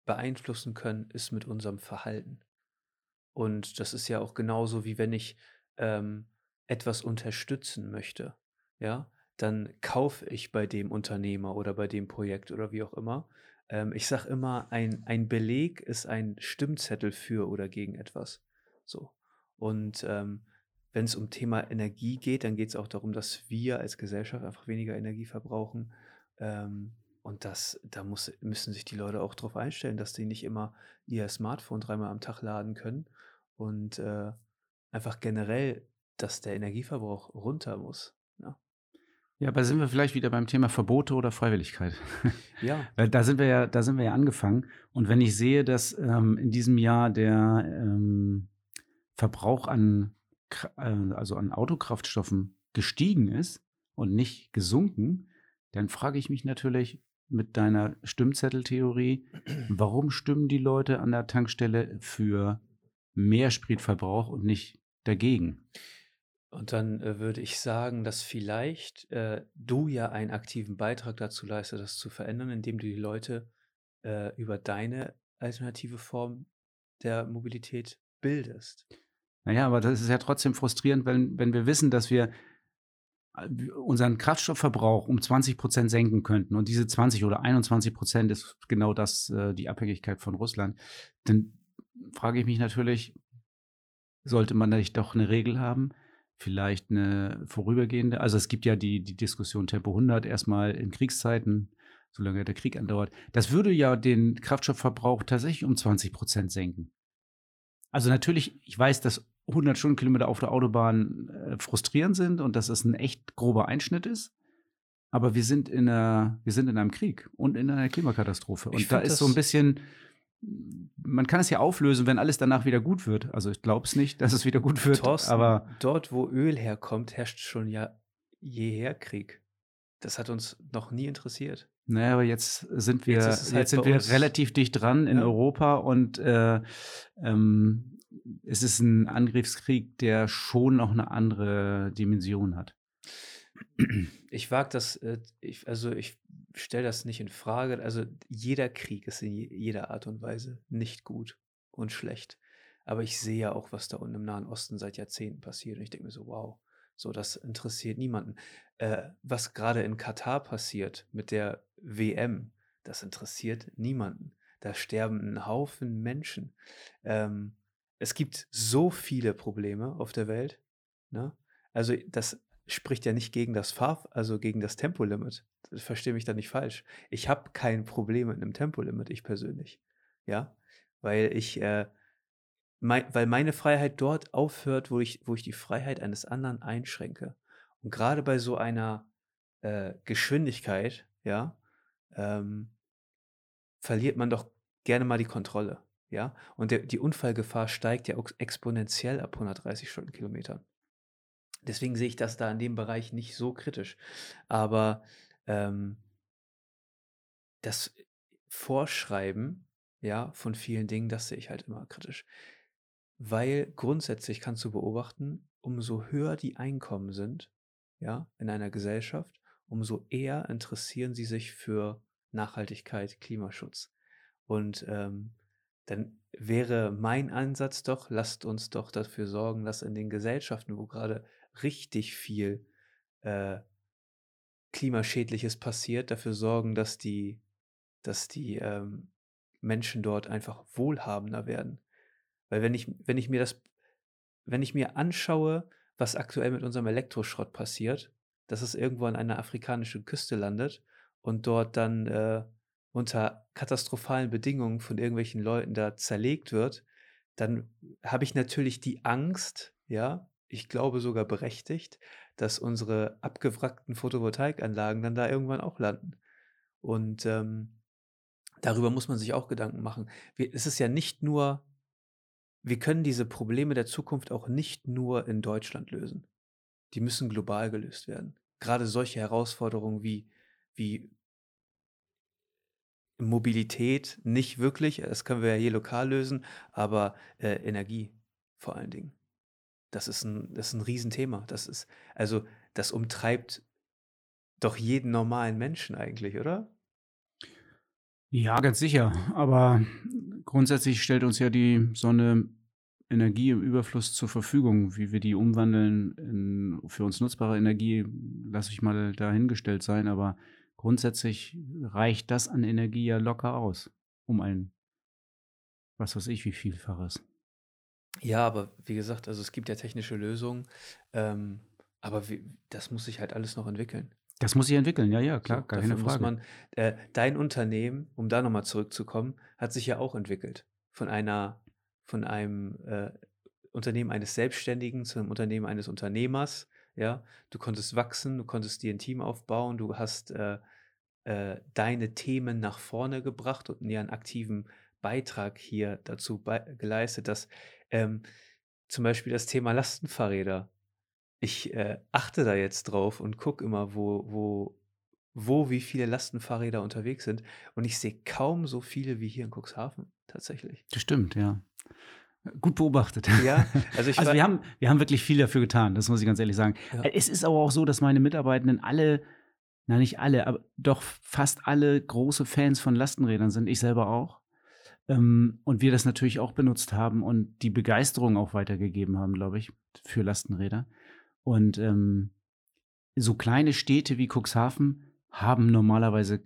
Speaker 1: beeinflussen können, ist mit unserem Verhalten. Und das ist ja auch genauso, wie wenn ich ähm, etwas unterstützen möchte. Ja, dann kaufe ich bei dem Unternehmer oder bei dem Projekt oder wie auch immer. Ähm, ich sage immer, ein, ein Beleg ist ein Stimmzettel für oder gegen etwas. So. Und ähm, wenn es um Thema Energie geht, dann geht es auch darum, dass wir als Gesellschaft einfach weniger Energie verbrauchen. Ähm, und das, da muss, müssen sich die Leute auch darauf einstellen, dass die nicht immer ihr Smartphone dreimal am Tag laden können. Und äh, einfach generell, dass der Energieverbrauch runter muss. Ja.
Speaker 2: Ja, aber sind wir vielleicht wieder beim Thema Verbote oder Freiwilligkeit?
Speaker 1: ja.
Speaker 2: Weil da sind wir ja, da sind wir ja angefangen. Und wenn ich sehe, dass ähm, in diesem Jahr der ähm, Verbrauch an, äh, also an Autokraftstoffen gestiegen ist und nicht gesunken, dann frage ich mich natürlich mit deiner Stimmzetteltheorie, warum stimmen die Leute an der Tankstelle für mehr Spritverbrauch und nicht dagegen?
Speaker 1: Und dann äh, würde ich sagen, dass vielleicht äh, du ja einen aktiven Beitrag dazu leistest, das zu verändern, indem du die Leute äh, über deine alternative Form der Mobilität bildest.
Speaker 2: Naja, aber das ist ja trotzdem frustrierend, wenn, wenn wir wissen, dass wir äh, unseren Kraftstoffverbrauch um 20 Prozent senken könnten und diese 20 oder 21 Prozent ist genau das, äh, die Abhängigkeit von Russland, dann frage ich mich natürlich, sollte man nicht doch eine Regel haben? Vielleicht eine vorübergehende, also es gibt ja die, die Diskussion Tempo 100 erstmal in Kriegszeiten, solange der Krieg andauert. Das würde ja den Kraftstoffverbrauch tatsächlich um 20 Prozent senken. Also natürlich, ich weiß, dass 100 Stundenkilometer auf der Autobahn äh, frustrierend sind und dass es ein echt grober Einschnitt ist. Aber wir sind in einer, wir sind in einem Krieg und in einer Klimakatastrophe. Und da ist so ein bisschen, man kann es ja auflösen, wenn alles danach wieder gut wird. Also ich glaube es nicht, dass es wieder gut wird.
Speaker 1: Thorsten,
Speaker 2: aber
Speaker 1: dort, wo Öl herkommt, herrscht schon ja jeher Krieg. Das hat uns noch nie interessiert.
Speaker 2: naja, aber jetzt sind wir,
Speaker 1: Jetzt
Speaker 2: jetzt,
Speaker 1: halt
Speaker 2: sind
Speaker 1: bei
Speaker 2: wir relativ dicht dran in
Speaker 1: Ja.
Speaker 2: Europa und äh, ähm, es ist ein Angriffskrieg, der schon noch eine andere Dimension hat.
Speaker 1: Ich wage das, äh, ich, also ich stelle das nicht in Frage. Also jeder Krieg ist in je- jeder Art und Weise nicht gut und schlecht. Aber ich sehe ja auch, was da unten im Nahen Osten seit Jahrzehnten passiert. Und ich denke mir so, wow, so das interessiert niemanden. Äh, was gerade in Katar passiert mit der WM, das interessiert niemanden. Da sterben ein Haufen Menschen. Ähm, es gibt so viele Probleme auf der Welt. Ne? Also das spricht ja nicht gegen das Fahr, also gegen das Tempolimit. Verstehe mich da nicht falsch. Ich habe kein Problem mit einem Tempolimit, ich persönlich. Ja, weil ich, äh, mei weil meine Freiheit dort aufhört, wo ich, wo ich die Freiheit eines anderen einschränke. Und gerade bei so einer äh, Geschwindigkeit, ja, ähm, verliert man doch gerne mal die Kontrolle. Ja, und der, die Unfallgefahr steigt ja auch exponentiell ab 130 Stundenkilometern. Deswegen sehe ich das da in dem Bereich nicht so kritisch. Aber ähm, das Vorschreiben, ja, von vielen Dingen, das sehe ich halt immer kritisch. Weil grundsätzlich kannst du beobachten, umso höher die Einkommen sind, ja, in einer Gesellschaft, umso eher interessieren sie sich für Nachhaltigkeit, Klimaschutz. Und ähm, dann wäre mein Ansatz doch, lasst uns doch dafür sorgen, dass in den Gesellschaften, wo gerade richtig viel äh, Klimaschädliches passiert, dafür sorgen, dass die, dass die ähm, Menschen dort einfach wohlhabender werden. Weil wenn ich, wenn ich mir das, wenn ich mir anschaue, was aktuell mit unserem Elektroschrott passiert, dass es irgendwo an einer afrikanischen Küste landet und dort dann äh, unter katastrophalen Bedingungen von irgendwelchen Leuten da zerlegt wird, dann habe ich natürlich die Angst, ja, ich glaube sogar berechtigt, dass unsere abgewrackten Photovoltaikanlagen dann da irgendwann auch landen. Und ähm, darüber muss man sich auch Gedanken machen. Wir, es ist ja nicht nur, wir können diese Probleme der Zukunft auch nicht nur in Deutschland lösen. Die müssen global gelöst werden. Gerade solche Herausforderungen wie, wie Mobilität nicht wirklich, das können wir ja hier lokal lösen, aber äh, Energie vor allen Dingen. Das ist ein, das ist ein Riesenthema. Das ist, also, das umtreibt doch jeden normalen Menschen eigentlich, oder?
Speaker 2: Ja, ganz sicher. Aber grundsätzlich stellt uns ja die Sonne Energie im Überfluss zur Verfügung. Wie wir die umwandeln in für uns nutzbare Energie, lasse ich mal dahingestellt sein. Aber grundsätzlich reicht das an Energie ja locker aus, um ein, was weiß ich, wie Vielfaches.
Speaker 1: Ja, aber wie gesagt, also es gibt ja technische Lösungen, ähm, aber wie, das muss sich halt alles noch entwickeln.
Speaker 2: Das muss sich entwickeln, ja, ja, klar,
Speaker 1: So,
Speaker 2: gar keine
Speaker 1: muss
Speaker 2: Frage.
Speaker 1: man, äh, dein Unternehmen, um da nochmal zurückzukommen, hat sich ja auch entwickelt. Von einer, von einem äh, Unternehmen eines Selbstständigen zu einem Unternehmen eines Unternehmers. Ja, du konntest wachsen, du konntest dir ein Team aufbauen, du hast äh, äh, deine Themen nach vorne gebracht und einen aktiven Beitrag hier dazu bei, geleistet, dass ähm, zum Beispiel das Thema Lastenfahrräder. Ich äh, achte da jetzt drauf und gucke immer, wo, wo, wo wie viele Lastenfahrräder unterwegs sind. Und ich sehe kaum so viele wie hier in Cuxhaven, tatsächlich.
Speaker 2: Das stimmt, ja. Gut beobachtet.
Speaker 1: Ja, also ich
Speaker 2: Also wir haben, wir haben wirklich viel dafür getan, das muss ich ganz ehrlich sagen.
Speaker 1: Ja.
Speaker 2: Es ist aber auch so, dass meine Mitarbeitenden alle, na nicht alle, aber doch fast alle große Fans von Lastenrädern sind, ich selber auch. Ähm, und wir das natürlich auch benutzt haben und die Begeisterung auch weitergegeben haben, glaube ich, für Lastenräder. Und ähm, so kleine Städte wie Cuxhaven haben normalerweise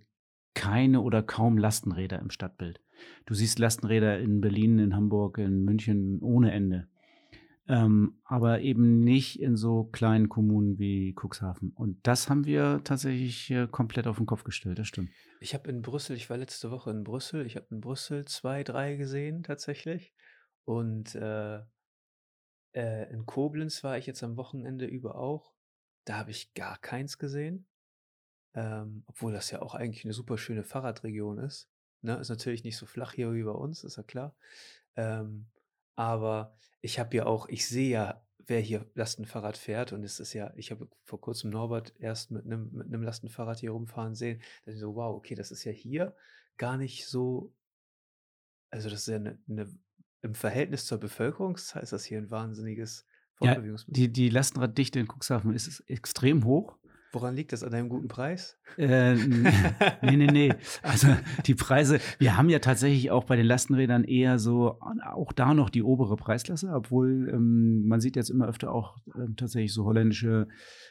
Speaker 2: keine oder kaum Lastenräder im Stadtbild. Du siehst Lastenräder in Berlin, in Hamburg, in München ohne Ende. Ähm, aber eben nicht in so kleinen Kommunen wie Cuxhaven. Und das haben wir tatsächlich komplett auf den Kopf gestellt, das stimmt.
Speaker 1: Ich habe in Brüssel, ich war letzte Woche in Brüssel, ich habe in Brüssel zwei, drei gesehen tatsächlich. Und äh, äh, in Koblenz war ich jetzt am Wochenende über auch. Da habe ich gar keins gesehen. Ähm, obwohl das ja auch eigentlich eine super schöne Fahrradregion ist. Ne? Ist natürlich nicht so flach hier wie bei uns, ist ja klar. Ähm, aber ich habe ja auch, ich sehe ja, wer hier Lastenfahrrad fährt. Und es ist ja, ich habe vor kurzem Norbert erst mit einem mit einem Lastenfahrrad hier rumfahren sehen. Da ich so, wow, okay, das ist ja hier gar nicht so, also das ist ja eine, eine im Verhältnis zur Bevölkerungszahl ist das hier ein wahnsinniges
Speaker 2: Ja, die, die Lastenraddichte in Cuxhaven ist extrem hoch.
Speaker 1: Woran liegt das? An deinem guten Preis?
Speaker 2: Äh, nee, nee, nee. Also die Preise, wir haben ja tatsächlich auch bei den Lastenrädern eher so, auch da noch die obere Preisklasse, obwohl ähm, man sieht jetzt immer öfter auch ähm, tatsächlich so holländische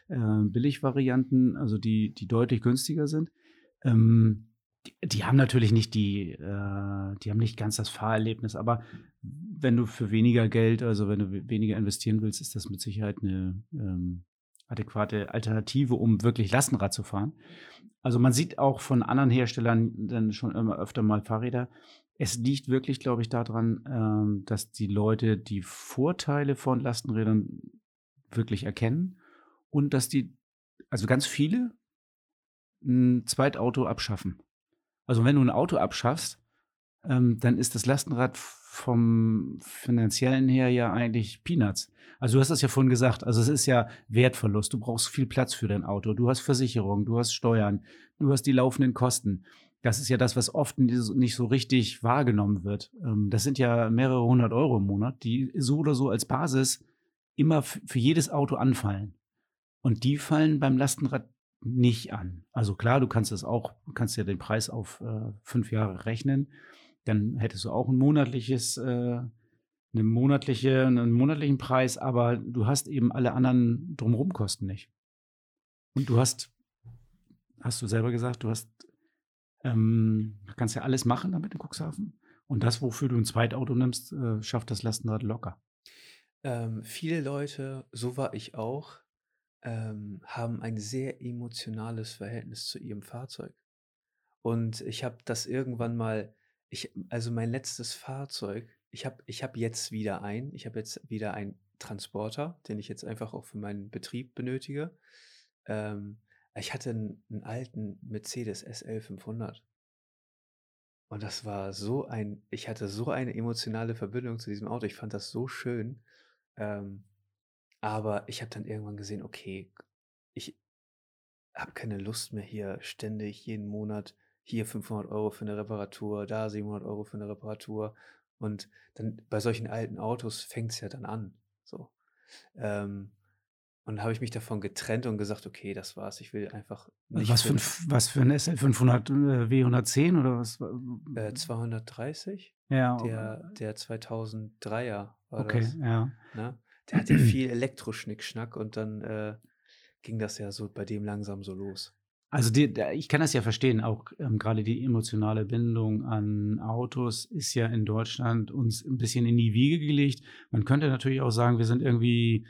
Speaker 2: äh, Billigvarianten, also die, die deutlich günstiger sind. Ähm, die, die haben natürlich nicht die, äh, die haben nicht ganz das Fahrerlebnis, aber wenn du für weniger Geld, also wenn du we- weniger investieren willst, ist das mit Sicherheit eine ähm, adäquate Alternative, um wirklich Lastenrad zu fahren. Also man sieht auch von anderen Herstellern dann schon immer öfter mal Fahrräder. Es liegt wirklich, glaube ich, daran, ähm, dass die Leute die Vorteile von Lastenrädern wirklich erkennen und dass die, also ganz viele, ein Zweitauto abschaffen. Also wenn du ein Auto abschaffst, ähm, dann ist das Lastenrad vom finanziellen her ja eigentlich Peanuts. Also du hast das ja vorhin gesagt, also es ist ja Wertverlust. Du brauchst viel Platz für dein Auto. Du hast Versicherung, du hast Steuern, du hast die laufenden Kosten. Das ist ja das, was oft nicht so- richtig wahrgenommen wird. Ähm, Das sind ja mehrere hundert Euro im Monat, die so oder so als Basis immer für jedes Auto anfallen. Und die fallen beim Lastenrad nicht an. Also klar, du kannst es auch, kannst ja den Preis auf äh, fünf Jahre rechnen. Dann hättest du auch ein monatliches, äh, eine monatliche, einen monatlichen Preis, aber du hast eben alle anderen drumherum Kosten nicht. Und du hast, hast du selber gesagt, du hast, ähm, kannst ja alles machen damit in Cuxhaven. Und das, wofür du ein Zweitauto nimmst, äh, schafft das Lastenrad locker.
Speaker 1: Ähm, viele Leute, so war ich auch, ähm, haben ein sehr emotionales Verhältnis zu ihrem Fahrzeug. Und ich habe das irgendwann mal, ich, also mein letztes Fahrzeug, ich habe ich hab jetzt wieder ein, ich habe jetzt wieder einen Transporter, den ich jetzt einfach auch für meinen Betrieb benötige. Ähm, ich hatte einen, einen alten Mercedes SL 500. Und das war so ein, ich hatte so eine emotionale Verbindung zu diesem Auto. Ich fand das so schön. Ähm, aber ich habe dann irgendwann gesehen, okay, ich habe keine Lust mehr hier ständig jeden Monat hier 500 Euro für eine Reparatur, da 700 Euro für eine Reparatur. Und dann bei solchen alten Autos fängt es ja dann an. So. Ähm, und habe ich mich davon getrennt und gesagt, okay, das war's. Ich will einfach nicht.
Speaker 2: Was für ein, was für ein SL 500 äh, W110 oder was?
Speaker 1: Äh, 230?
Speaker 2: Ja.
Speaker 1: Der, der 2003er war
Speaker 2: okay,
Speaker 1: das.
Speaker 2: ja.
Speaker 1: Ne? Der hat ja viel Elektroschnickschnack und dann äh, ging das ja so bei dem langsam so los.
Speaker 2: Also die, ich kann das ja verstehen, auch ähm, gerade die emotionale Bindung an Autos ist ja in Deutschland uns ein bisschen in die Wiege gelegt. Man könnte natürlich auch sagen, wir sind irgendwie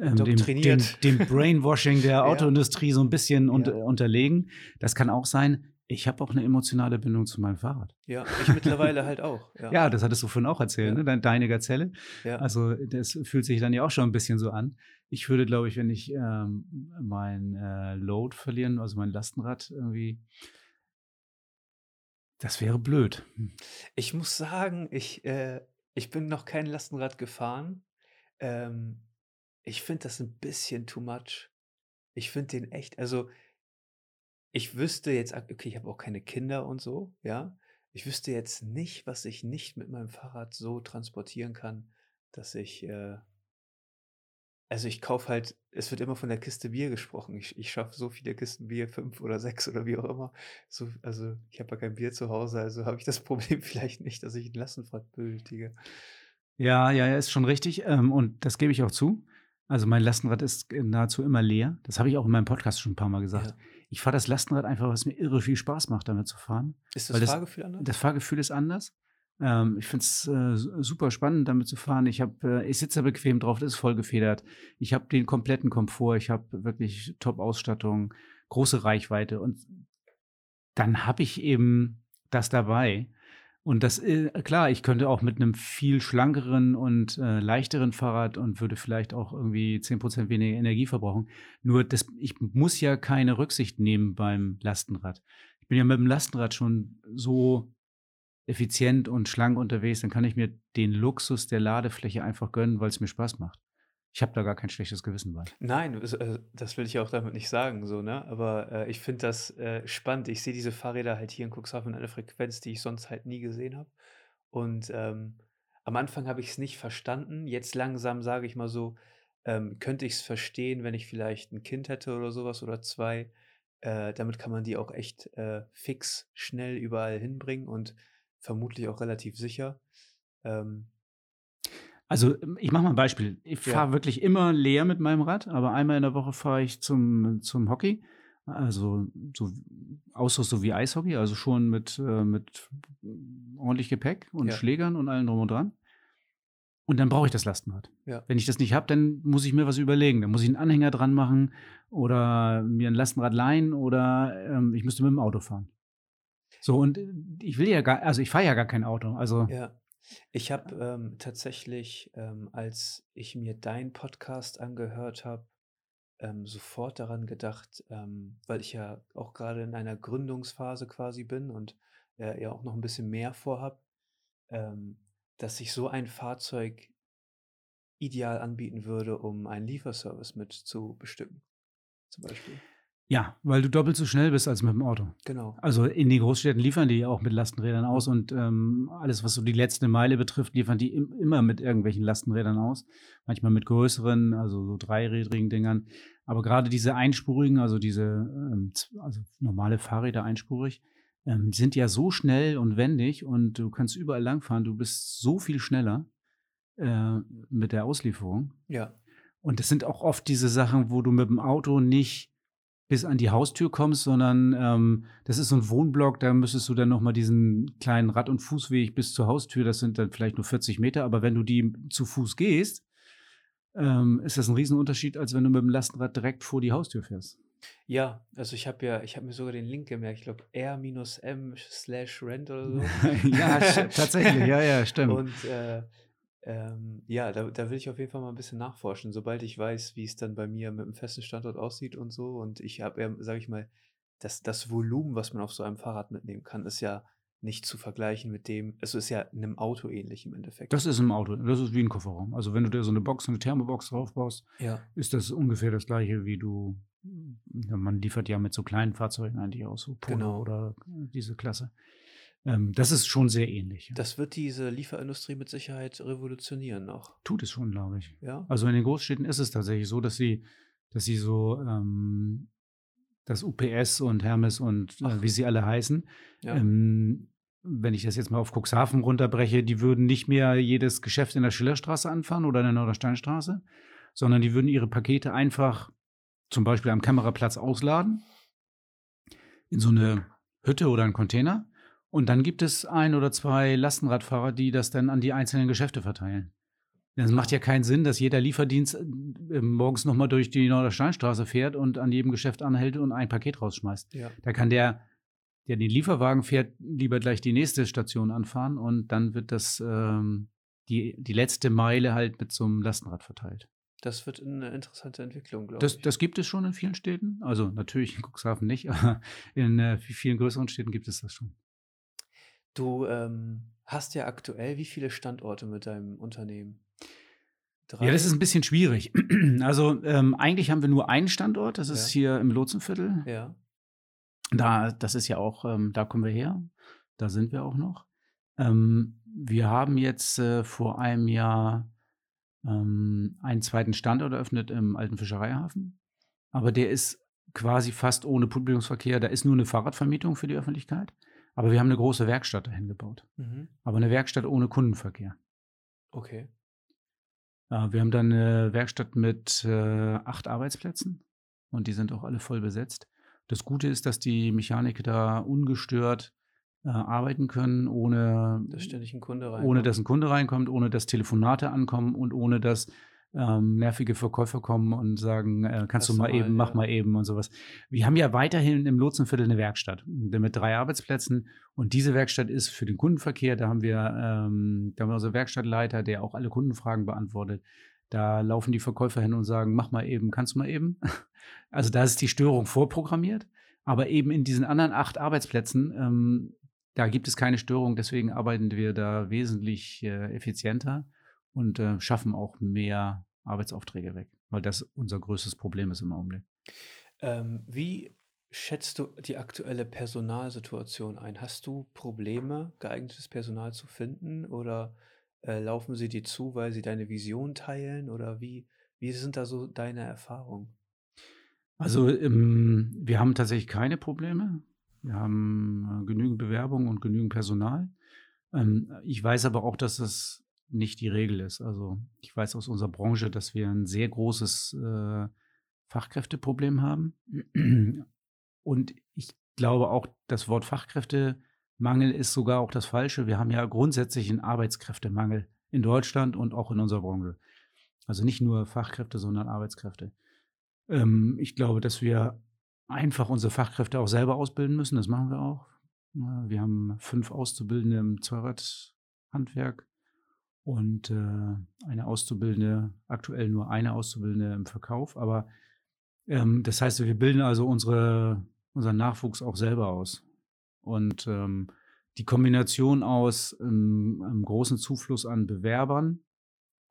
Speaker 2: ähm, dem, dem, dem, Brainwashing der Autoindustrie so ein bisschen ja. unterlegen. Das kann auch sein. Ich habe auch eine emotionale Bindung zu meinem Fahrrad.
Speaker 1: Ja, ich mittlerweile halt auch.
Speaker 2: Ja. ja. das hattest du vorhin auch erzählt, ja. ne? Deine Gazelle. Ja. Also das fühlt sich dann ja auch schon ein bisschen so an. Ich würde, glaube ich, wenn ich ähm, mein äh, Load verlieren, also mein Lastenrad irgendwie, das wäre blöd.
Speaker 1: Ich muss sagen, ich, äh, ich bin noch kein Lastenrad gefahren. Ähm, ich finde das ein bisschen too much. Ich finde den echt also ich wüsste jetzt okay, ich habe auch keine Kinder und so, ja? Ich wüsste jetzt nicht, was ich nicht mit meinem Fahrrad so transportieren kann, dass ich, äh also, ich kaufe halt es wird immer von der Kiste Bier gesprochen. Ich ich schaffe so viele Kisten Bier, fünf oder sechs oder wie auch immer. So also, ich habe ja kein Bier zu Hause, also habe ich das Problem vielleicht nicht, dass ich 'n Lastenfahrrad benötige.
Speaker 2: Ja, ja, ja, ist schon richtig, ähm, und das gebe ich auch zu. Also mein Lastenrad ist nahezu immer leer. Das habe ich auch in meinem Podcast schon ein paar Mal gesagt. Ja. Ich fahre das Lastenrad einfach, was mir irre viel Spaß macht, damit zu fahren.
Speaker 1: Ist das, das Fahrgefühl anders?
Speaker 2: Das Fahrgefühl ist anders. Ähm, ich finde es äh, super spannend, damit zu fahren. Ich, äh, ich sitze da bequem drauf, das ist voll gefedert. Ich habe den kompletten Komfort, ich habe wirklich Top-Ausstattung, große Reichweite und dann habe ich eben das dabei. Und das, äh, klar, ich könnte auch mit einem viel schlankeren und äh, leichteren Fahrrad und würde vielleicht auch irgendwie 10% weniger Energie verbrauchen. Nur, das, ich muss ja keine Rücksicht nehmen beim Lastenrad. Ich bin ja mit dem Lastenrad schon so effizient und schlank unterwegs, dann kann ich mir den Luxus der Ladefläche einfach gönnen, weil es mir Spaß macht. Ich habe da gar kein schlechtes Gewissen bei.
Speaker 1: Nein, das, äh, das will ich auch damit nicht sagen, so, ne? Aber äh, ich finde das äh, spannend. Ich sehe diese Fahrräder halt hier in Cuxhaven in einer Frequenz, die ich sonst halt nie gesehen habe. Und ähm, am Anfang habe ich es nicht verstanden. Jetzt langsam sage ich mal so, ähm, könnte ich es verstehen, wenn ich vielleicht ein Kind hätte oder sowas oder zwei. Äh, damit kann man die auch echt äh, fix, schnell überall hinbringen und vermutlich auch relativ sicher. Ähm,
Speaker 2: also ähm, ich mache mal ein Beispiel. Ich fahre ja. wirklich immer leer mit meinem Rad, aber einmal in der Woche fahre ich zum, zum Hockey. Also so Ausrüstung wie Eishockey, also schon mit, äh, mit ordentlich Gepäck und ja. Schlägern und allem drum und dran. Und dann brauche ich das Lastenrad. Ja. Wenn ich das nicht habe, dann muss ich mir was überlegen. Dann muss ich einen Anhänger dran machen oder mir ein Lastenrad leihen oder ähm, ich müsste mit dem Auto fahren. So, und äh, ich will ja gar, also ich fahre ja gar kein Auto. Also
Speaker 1: ja. Ich habe ähm, tatsächlich, ähm, als ich mir deinen Podcast angehört habe, ähm, sofort daran gedacht, ähm, weil ich ja auch gerade in einer Gründungsphase quasi bin und äh, ja auch noch ein bisschen mehr vorhab, ähm, dass ich so ein Fahrzeug ideal anbieten würde, um einen Lieferservice mit zu bestücken, zum Beispiel.
Speaker 2: Ja, weil du doppelt so schnell bist als mit dem Auto.
Speaker 1: Genau.
Speaker 2: Also in den Großstädten liefern die auch mit Lastenrädern aus und ähm, alles, was so die letzte Meile betrifft, liefern die im, immer mit irgendwelchen Lastenrädern aus. Manchmal mit größeren, also so dreirädrigen Dingern. Aber gerade diese einspurigen, also diese ähm, also normale Fahrräder einspurig, ähm, sind ja so schnell und wendig und du kannst überall langfahren. Du bist so viel schneller äh, mit der Auslieferung.
Speaker 1: Ja.
Speaker 2: Und das sind auch oft diese Sachen, wo du mit dem Auto nicht bis an die Haustür kommst, sondern ähm, das ist so ein Wohnblock, da müsstest du dann nochmal diesen kleinen Rad- und Fußweg bis zur Haustür, das sind dann vielleicht nur 40 Meter, aber wenn du die zu Fuß gehst, ähm, ist das ein Riesenunterschied, als wenn du mit dem Lastenrad direkt vor die Haustür fährst.
Speaker 1: Ja, also ich habe ja, ich habe mir sogar den Link gemerkt, ich glaube r-m slash rent oder so.
Speaker 2: ja, tatsächlich, ja, ja, stimmt.
Speaker 1: Und äh, ähm, ja, da, da will ich auf jeden Fall mal ein bisschen nachforschen, sobald ich weiß, wie es dann bei mir mit einem festen Standort aussieht und so. Und ich habe ja, sage ich mal, das, das Volumen, was man auf so einem Fahrrad mitnehmen kann, ist ja nicht zu vergleichen mit dem, es ist ja einem Auto ähnlich im Endeffekt.
Speaker 2: Das ist ein Auto, das ist wie ein Kofferraum. Also wenn du dir so eine Box, eine Thermobox draufbaust,
Speaker 1: ja.
Speaker 2: ist das ungefähr das gleiche, wie du man liefert ja mit so kleinen Fahrzeugen eigentlich auch so Polo
Speaker 1: Genau.
Speaker 2: oder diese Klasse. Ähm, das ist schon sehr ähnlich. Ja.
Speaker 1: Das wird diese Lieferindustrie mit Sicherheit revolutionieren noch.
Speaker 2: Tut es schon, glaube ich.
Speaker 1: Ja?
Speaker 2: Also in den Großstädten ist es tatsächlich so, dass sie, dass sie so ähm, das UPS und Hermes und äh, wie sie alle heißen,
Speaker 1: Ja.
Speaker 2: ähm, wenn ich das jetzt mal auf Cuxhaven runterbreche, die würden nicht mehr jedes Geschäft in der Schillerstraße anfahren oder in der Nordersteinstraße, sondern die würden ihre Pakete einfach zum Beispiel am Kameraplatz ausladen, in so eine Hütte oder einen Container. Und dann gibt es ein oder zwei Lastenradfahrer, die das dann an die einzelnen Geschäfte verteilen. Es macht ja keinen Sinn, dass jeder Lieferdienst äh, morgens nochmal durch die Nordersteinstraße fährt und an jedem Geschäft anhält und ein Paket rausschmeißt.
Speaker 1: ja.
Speaker 2: Da kann der, der den Lieferwagen fährt, lieber gleich die nächste Station anfahren und dann wird das ähm, die, die letzte Meile halt mit so einem Lastenrad verteilt.
Speaker 1: Das wird eine interessante Entwicklung, glaube
Speaker 2: Das,
Speaker 1: ich.
Speaker 2: das gibt es schon in vielen Städten. Also natürlich in Cuxhaven nicht, aber in äh, vielen größeren Städten gibt es das schon.
Speaker 1: Du ähm, hast ja aktuell wie viele Standorte mit deinem Unternehmen?
Speaker 2: Ja, das ist ein bisschen schwierig. Also ähm, eigentlich haben wir nur einen Standort, das ist
Speaker 1: Ja.
Speaker 2: hier im Lotsenviertel.
Speaker 1: Ja.
Speaker 2: Da, das ist ja auch, ähm, da kommen wir her. Da sind wir auch noch. Ähm, wir haben jetzt äh, vor einem Jahr ähm, einen zweiten Standort eröffnet im alten Fischereihafen. Aber der ist quasi fast ohne Publikumsverkehr. Da ist nur eine Fahrradvermietung für die Öffentlichkeit. Aber wir haben eine große Werkstatt dahin gebaut.
Speaker 1: Mhm.
Speaker 2: Aber eine Werkstatt ohne Kundenverkehr.
Speaker 1: Okay.
Speaker 2: Äh, wir haben dann eine Werkstatt mit äh, acht Arbeitsplätzen und die sind auch alle voll besetzt. Das Gute ist, dass die Mechaniker da ungestört äh, arbeiten können, ohne,
Speaker 1: Da ständig ein Kunde
Speaker 2: ohne dass ein Kunde reinkommt, ohne dass Telefonate ankommen und ohne dass ähm, nervige Verkäufer kommen und sagen, äh, kannst du
Speaker 1: Hast du
Speaker 2: mal
Speaker 1: mal,
Speaker 2: eben, mach
Speaker 1: ja.
Speaker 2: mal eben und sowas. Wir haben ja weiterhin im Lotsenviertel eine Werkstatt mit drei Arbeitsplätzen und diese Werkstatt ist für den Kundenverkehr. Da haben wir, ähm, da haben wir unseren Werkstattleiter, der auch alle Kundenfragen beantwortet. Da laufen die Verkäufer hin und sagen, mach mal eben, kannst du mal eben. Also da ist die Störung vorprogrammiert, aber eben in diesen anderen acht Arbeitsplätzen, ähm, da gibt es keine Störung, deswegen arbeiten wir da wesentlich äh, effizienter und äh, schaffen auch mehr Arbeitsaufträge weg, weil das unser größtes Problem ist im Augenblick.
Speaker 1: Ähm, wie schätzt du die aktuelle Personalsituation ein? Hast du Probleme, geeignetes Personal zu finden oder äh, laufen sie dir zu, weil sie deine Vision teilen oder wie, wie sind da so deine Erfahrungen?
Speaker 2: Also ähm, wir haben tatsächlich keine Probleme. Wir haben äh, genügend Bewerbungen und genügend Personal. Ähm, ich weiß aber auch, dass das nicht die Regel ist. Also ich weiß aus unserer Branche, dass wir ein sehr großes äh, Fachkräfteproblem haben. Und ich glaube auch, das Wort Fachkräftemangel ist sogar auch das Falsche. Wir haben ja grundsätzlich einen Arbeitskräftemangel in Deutschland und auch in unserer Branche. Also nicht nur Fachkräfte, sondern Arbeitskräfte. Ähm, ich glaube, dass wir einfach unsere Fachkräfte auch selber ausbilden müssen. Das machen wir auch. Wir haben fünf Auszubildende im Zweiradhandwerk und äh, eine Auszubildende, aktuell nur eine Auszubildende im Verkauf. Aber ähm, das heißt, wir bilden also unsere, unseren Nachwuchs auch selber aus. Und ähm, die Kombination aus ähm, einem großen Zufluss an Bewerbern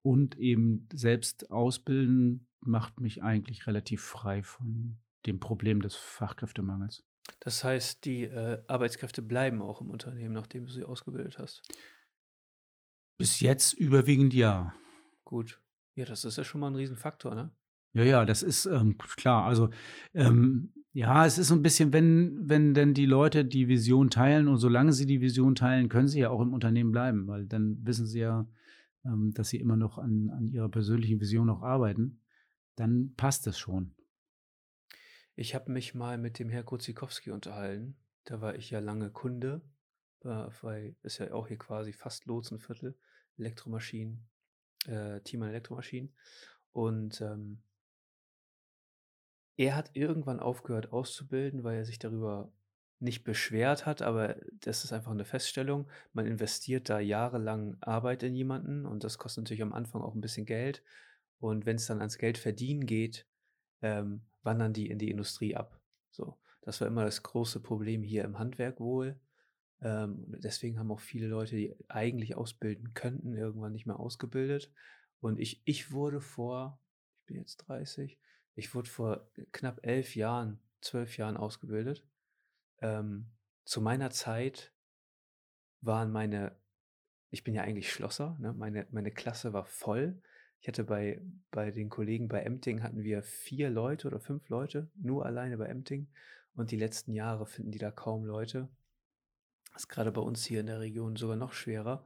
Speaker 2: und eben selbst ausbilden macht mich eigentlich relativ frei von dem Problem des Fachkräftemangels.
Speaker 1: Das heißt, die äh, Arbeitskräfte bleiben auch im Unternehmen, nachdem du sie ausgebildet hast.
Speaker 2: Bis jetzt überwiegend ja.
Speaker 1: Gut. Ja, das ist ja schon mal ein Riesenfaktor, ne?
Speaker 2: Ja, ja, das ist ähm, klar. Also ähm, ja, es ist so ein bisschen, wenn, wenn denn die Leute die Vision teilen und solange sie die Vision teilen, können sie ja auch im Unternehmen bleiben, weil dann wissen sie ja, ähm, dass sie immer noch an, an ihrer persönlichen Vision noch arbeiten. Dann passt es schon.
Speaker 1: Ich habe mich mal mit dem Herr Kurzikowski unterhalten. Da war ich ja lange Kunde, weil ist ja auch hier quasi fast Lotsenviertel, Elektromaschinen, äh, Team an Elektromaschinen. Und ähm, er hat irgendwann aufgehört auszubilden, weil er sich darüber nicht beschwert hat, aber das ist einfach eine Feststellung. Man investiert da jahrelang Arbeit in jemanden und das kostet natürlich am Anfang auch ein bisschen Geld. Und wenn es dann ans Geld verdienen geht, ähm, wandern die in die Industrie ab. So, das war immer das große Problem hier im Handwerk wohl. Ähm, deswegen haben auch viele Leute, die eigentlich ausbilden könnten, irgendwann nicht mehr ausgebildet. Und ich, ich wurde vor, ich bin jetzt 30, Ich wurde vor knapp elf Jahren, zwölf Jahren ausgebildet. Ähm, zu meiner Zeit waren meine ich bin ja eigentlich Schlosser, ne? Meine meine Klasse war voll. Ich hatte bei bei den Kollegen bei Emting hatten wir 4 Leute oder 5 Leute, nur alleine bei Emting. Und die letzten Jahre finden die da kaum Leute. Ist gerade bei uns hier in der Region sogar noch schwerer.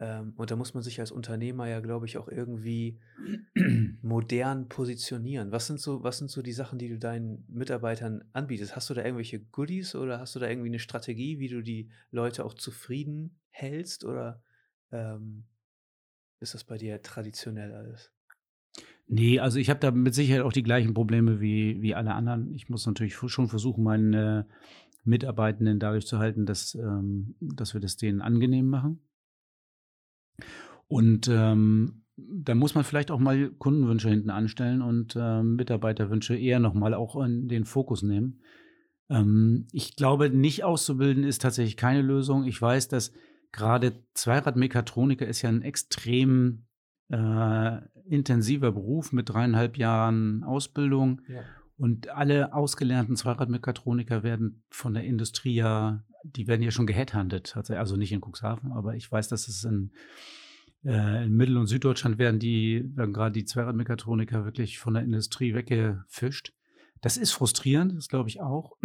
Speaker 1: Ähm, und da muss man sich als Unternehmer ja, glaube ich, auch irgendwie modern positionieren. Was sind so was sind so die Sachen, die du deinen Mitarbeitern anbietest? Hast du da irgendwelche Goodies oder hast du da irgendwie eine Strategie, wie du die Leute auch zufrieden hältst oder, ähm, ist das bei dir traditionell alles?
Speaker 2: Nee, also ich habe da mit Sicherheit auch die gleichen Probleme wie wie alle anderen. Ich muss natürlich schon versuchen, meinen, Mitarbeitenden dadurch zu halten, dass ähm, dass wir das denen angenehm machen. Und, ähm, da muss man vielleicht auch mal Kundenwünsche hinten anstellen und, ähm, Mitarbeiterwünsche eher noch mal auch in den Fokus nehmen. Ähm, ich glaube, nicht auszubilden ist tatsächlich keine Lösung. Ich weiß, dass gerade Zweiradmechatroniker ist ja ein extrem, äh, intensiver Beruf mit dreieinhalb Jahren Ausbildung.
Speaker 1: Ja.
Speaker 2: Und alle ausgelernten Zweiradmechatroniker werden von der Industrie ja die werden ja schon geheadhuntet, also nicht in Cuxhaven, aber ich weiß, dass es in, äh, in Mittel- und Süddeutschland werden die, werden gerade die Zweiradmechatroniker wirklich von der Industrie weggefischt. Das ist frustrierend, das glaube ich auch.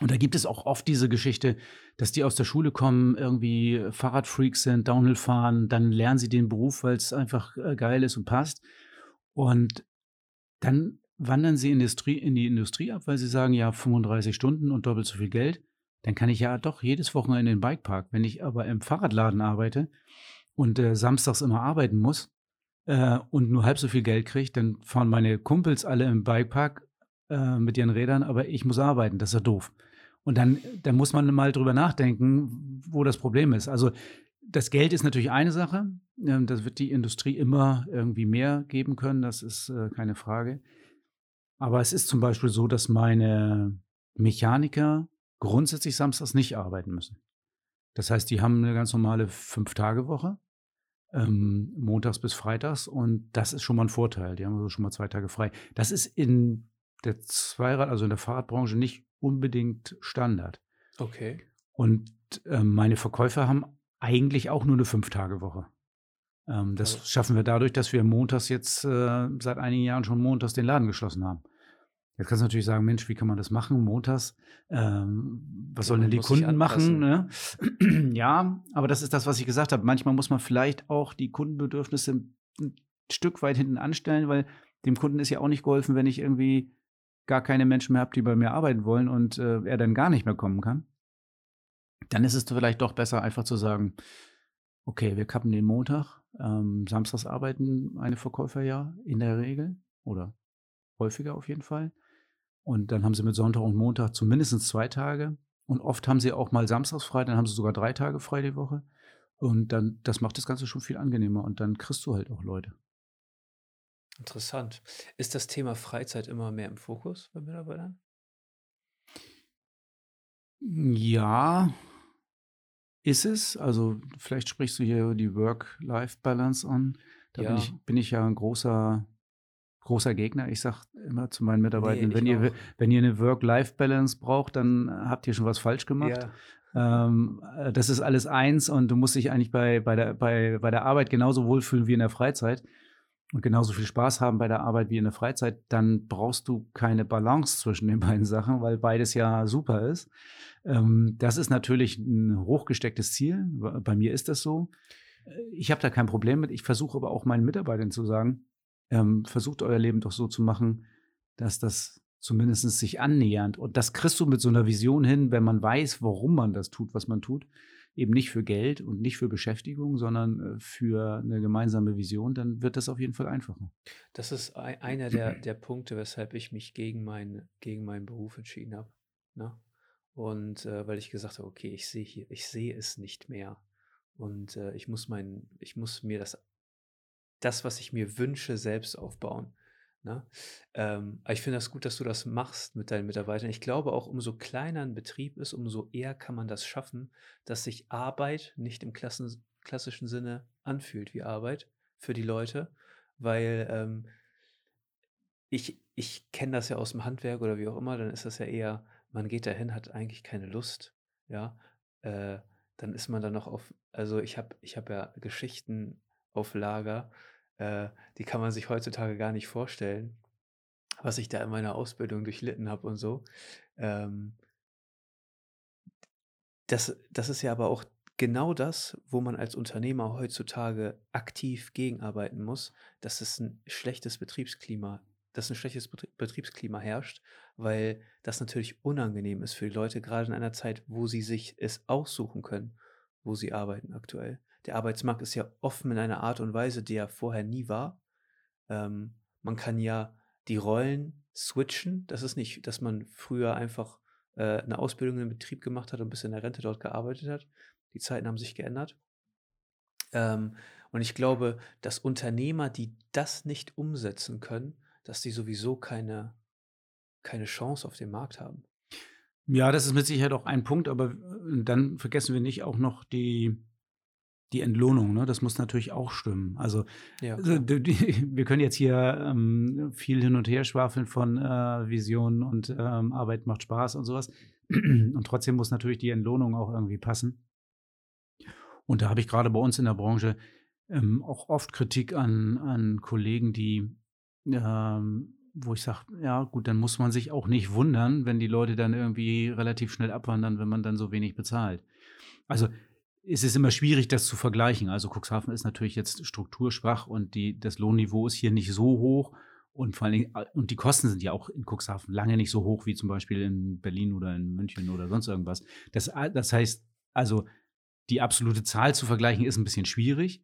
Speaker 2: Und da gibt es auch oft diese Geschichte, dass die aus der Schule kommen, irgendwie Fahrradfreaks sind, Downhill fahren, dann lernen sie den Beruf, weil es einfach äh, geil ist und passt. Und dann wandern sie in, die Industrie ab, weil sie sagen, ja, 35 Stunden und doppelt so viel Geld dann kann ich ja doch jedes Wochenende in den Bikepark. Wenn ich aber im Fahrradladen arbeite und äh, samstags immer arbeiten muss äh, und nur halb so viel Geld kriege, dann fahren meine Kumpels alle im Bikepark äh, mit ihren Rädern, aber ich muss arbeiten. Das ist ja doof. Und dann, dann muss man mal drüber nachdenken, wo das Problem ist. Also das Geld ist natürlich eine Sache. Ähm, das wird die Industrie immer irgendwie mehr geben können. Das ist äh, keine Frage. Aber es ist zum Beispiel so, dass meine Mechaniker grundsätzlich samstags nicht arbeiten müssen. Das heißt, die haben eine ganz normale Fünf-Tage-Woche, ähm, montags bis freitags, und das ist schon mal ein Vorteil. Die haben also schon mal zwei Tage frei. Das ist in der Zweirad, also in der Fahrradbranche, nicht unbedingt Standard.
Speaker 1: Okay.
Speaker 2: Und äh, meine Verkäufer haben eigentlich auch nur eine Fünf-Tage-Woche. Ähm, das schaffen wir dadurch, dass wir montags jetzt äh, seit einigen Jahren schon montags den Laden geschlossen haben. Jetzt kannst du natürlich sagen, Mensch, wie kann man das machen montags? Ähm, was ja, sollen denn die Kunden machen? Ne? ja, aber das ist das, was ich gesagt habe. Manchmal muss man vielleicht auch die Kundenbedürfnisse ein Stück weit hinten anstellen, weil dem Kunden ist ja auch nicht geholfen, wenn ich irgendwie gar keine Menschen mehr habe, die bei mir arbeiten wollen und äh, er dann gar nicht mehr kommen kann. Dann ist es vielleicht doch besser, einfach zu sagen, okay, wir kappen den Montag, ähm, samstags arbeiten eine Verkäufer ja in der Regel oder häufiger auf jeden Fall. Und dann haben sie mit Sonntag und Montag zumindest zwei Tage. Und oft haben sie auch mal samstags frei, dann haben sie sogar drei Tage frei die Woche. Und dann, das macht das Ganze schon viel angenehmer. Und dann kriegst du halt auch Leute.
Speaker 1: Interessant. Ist das Thema Freizeit immer mehr im Fokus bei Mitarbeitern?
Speaker 2: Ja, ist es. Also vielleicht sprichst du hier die Work-Life-Balance an. Da ja. bin, ich, bin ich ja ein großer großer Gegner. Ich sage immer zu meinen Mitarbeitern, nee, wenn, ihr, wenn ihr eine Work-Life-Balance braucht, dann habt ihr schon was falsch gemacht. Ja. Ähm, äh, das ist alles eins und du musst dich eigentlich bei, bei, der, bei, bei der Arbeit genauso wohlfühlen wie in der Freizeit und genauso viel Spaß haben bei der Arbeit wie in der Freizeit, dann brauchst du keine Balance zwischen den beiden Sachen, weil beides ja super ist. Ähm, das ist natürlich ein hochgestecktes Ziel. Bei mir ist das so. Äh, ich habe da kein Problem mit. Ich versuche aber auch meinen Mitarbeitern zu sagen, ähm, versucht euer Leben doch so zu machen, dass das zumindest sich annähernd. Und das kriegst du mit so einer Vision hin, wenn man weiß, warum man das tut, was man tut. Eben nicht für Geld und nicht für Beschäftigung, sondern äh, für eine gemeinsame Vision, dann wird das auf jeden Fall einfacher.
Speaker 1: Das ist einer der, der Punkte, weshalb ich mich gegen, mein, gegen meinen Beruf entschieden habe. Ne? Und äh, weil ich gesagt habe, okay, ich sehe hier, ich sehe es nicht mehr. Und äh, ich muss mein, ich muss mir das das, was ich mir wünsche, selbst aufbauen. Ne? Ähm, aber ich finde das gut, dass du das machst mit deinen Mitarbeitern. Ich glaube auch, umso kleiner ein Betrieb ist, umso eher kann man das schaffen, dass sich Arbeit nicht im Klassen, klassischen Sinne anfühlt wie Arbeit für die Leute, weil ähm, ich ich kenne das ja aus dem Handwerk oder wie auch immer, dann ist das ja eher man geht dahin, hat eigentlich keine Lust, ja? Äh, dann ist man dann noch auf also, ich habe ich habe ja Geschichten auf Lager, äh, die kann man sich heutzutage gar nicht vorstellen, was ich da in meiner Ausbildung durchlitten habe und so. Ähm das das ist ja aber auch genau das, wo man als Unternehmer heutzutage aktiv gegenarbeiten muss, dass es ein schlechtes Betriebsklima dass ein schlechtes Betrie Betriebsklima herrscht, weil das natürlich unangenehm ist für die Leute, gerade in einer Zeit, wo sie sich es aussuchen können, wo sie arbeiten aktuell. Der Arbeitsmarkt ist ja offen in einer Art und Weise, die er vorher nie war. Ähm, man kann ja die Rollen switchen. Das ist nicht, dass man früher einfach, äh, 'ne Ausbildung im Betrieb gemacht hat und bis in der Rente dort gearbeitet hat. Die Zeiten haben sich geändert. Ähm, und ich glaube, dass Unternehmer, die das nicht umsetzen können, dass die sowieso keine keine Chance auf dem Markt haben.
Speaker 2: Ja, das ist mit Sicherheit auch ein Punkt, aber, äh, dann vergessen wir nicht auch noch die die Entlohnung, ne? Das muss natürlich auch stimmen. Also,
Speaker 1: Ja,
Speaker 2: also, wir können jetzt hier, ähm, viel hin und her schwafeln von, äh, Visionen und, ähm, Arbeit macht Spaß und sowas. Und trotzdem muss natürlich die Entlohnung auch irgendwie passen. Und da habe ich gerade bei uns in der Branche, ähm, auch oft Kritik an an Kollegen, die, ähm wo ich sage: „Ja gut, dann muss man sich auch nicht wundern, wenn die Leute dann irgendwie relativ schnell abwandern, wenn man dann so wenig bezahlt.“ Also, es ist immer schwierig, das zu vergleichen. Also, Cuxhaven ist natürlich jetzt strukturschwach und die das Lohnniveau ist hier nicht so hoch und vor allen Dingen a und die Kosten sind ja auch in Cuxhaven lange nicht so hoch wie zum Beispiel in Berlin oder in München oder sonst irgendwas. Das a das heißt, also, die absolute Zahl zu vergleichen, ist ein bisschen schwierig.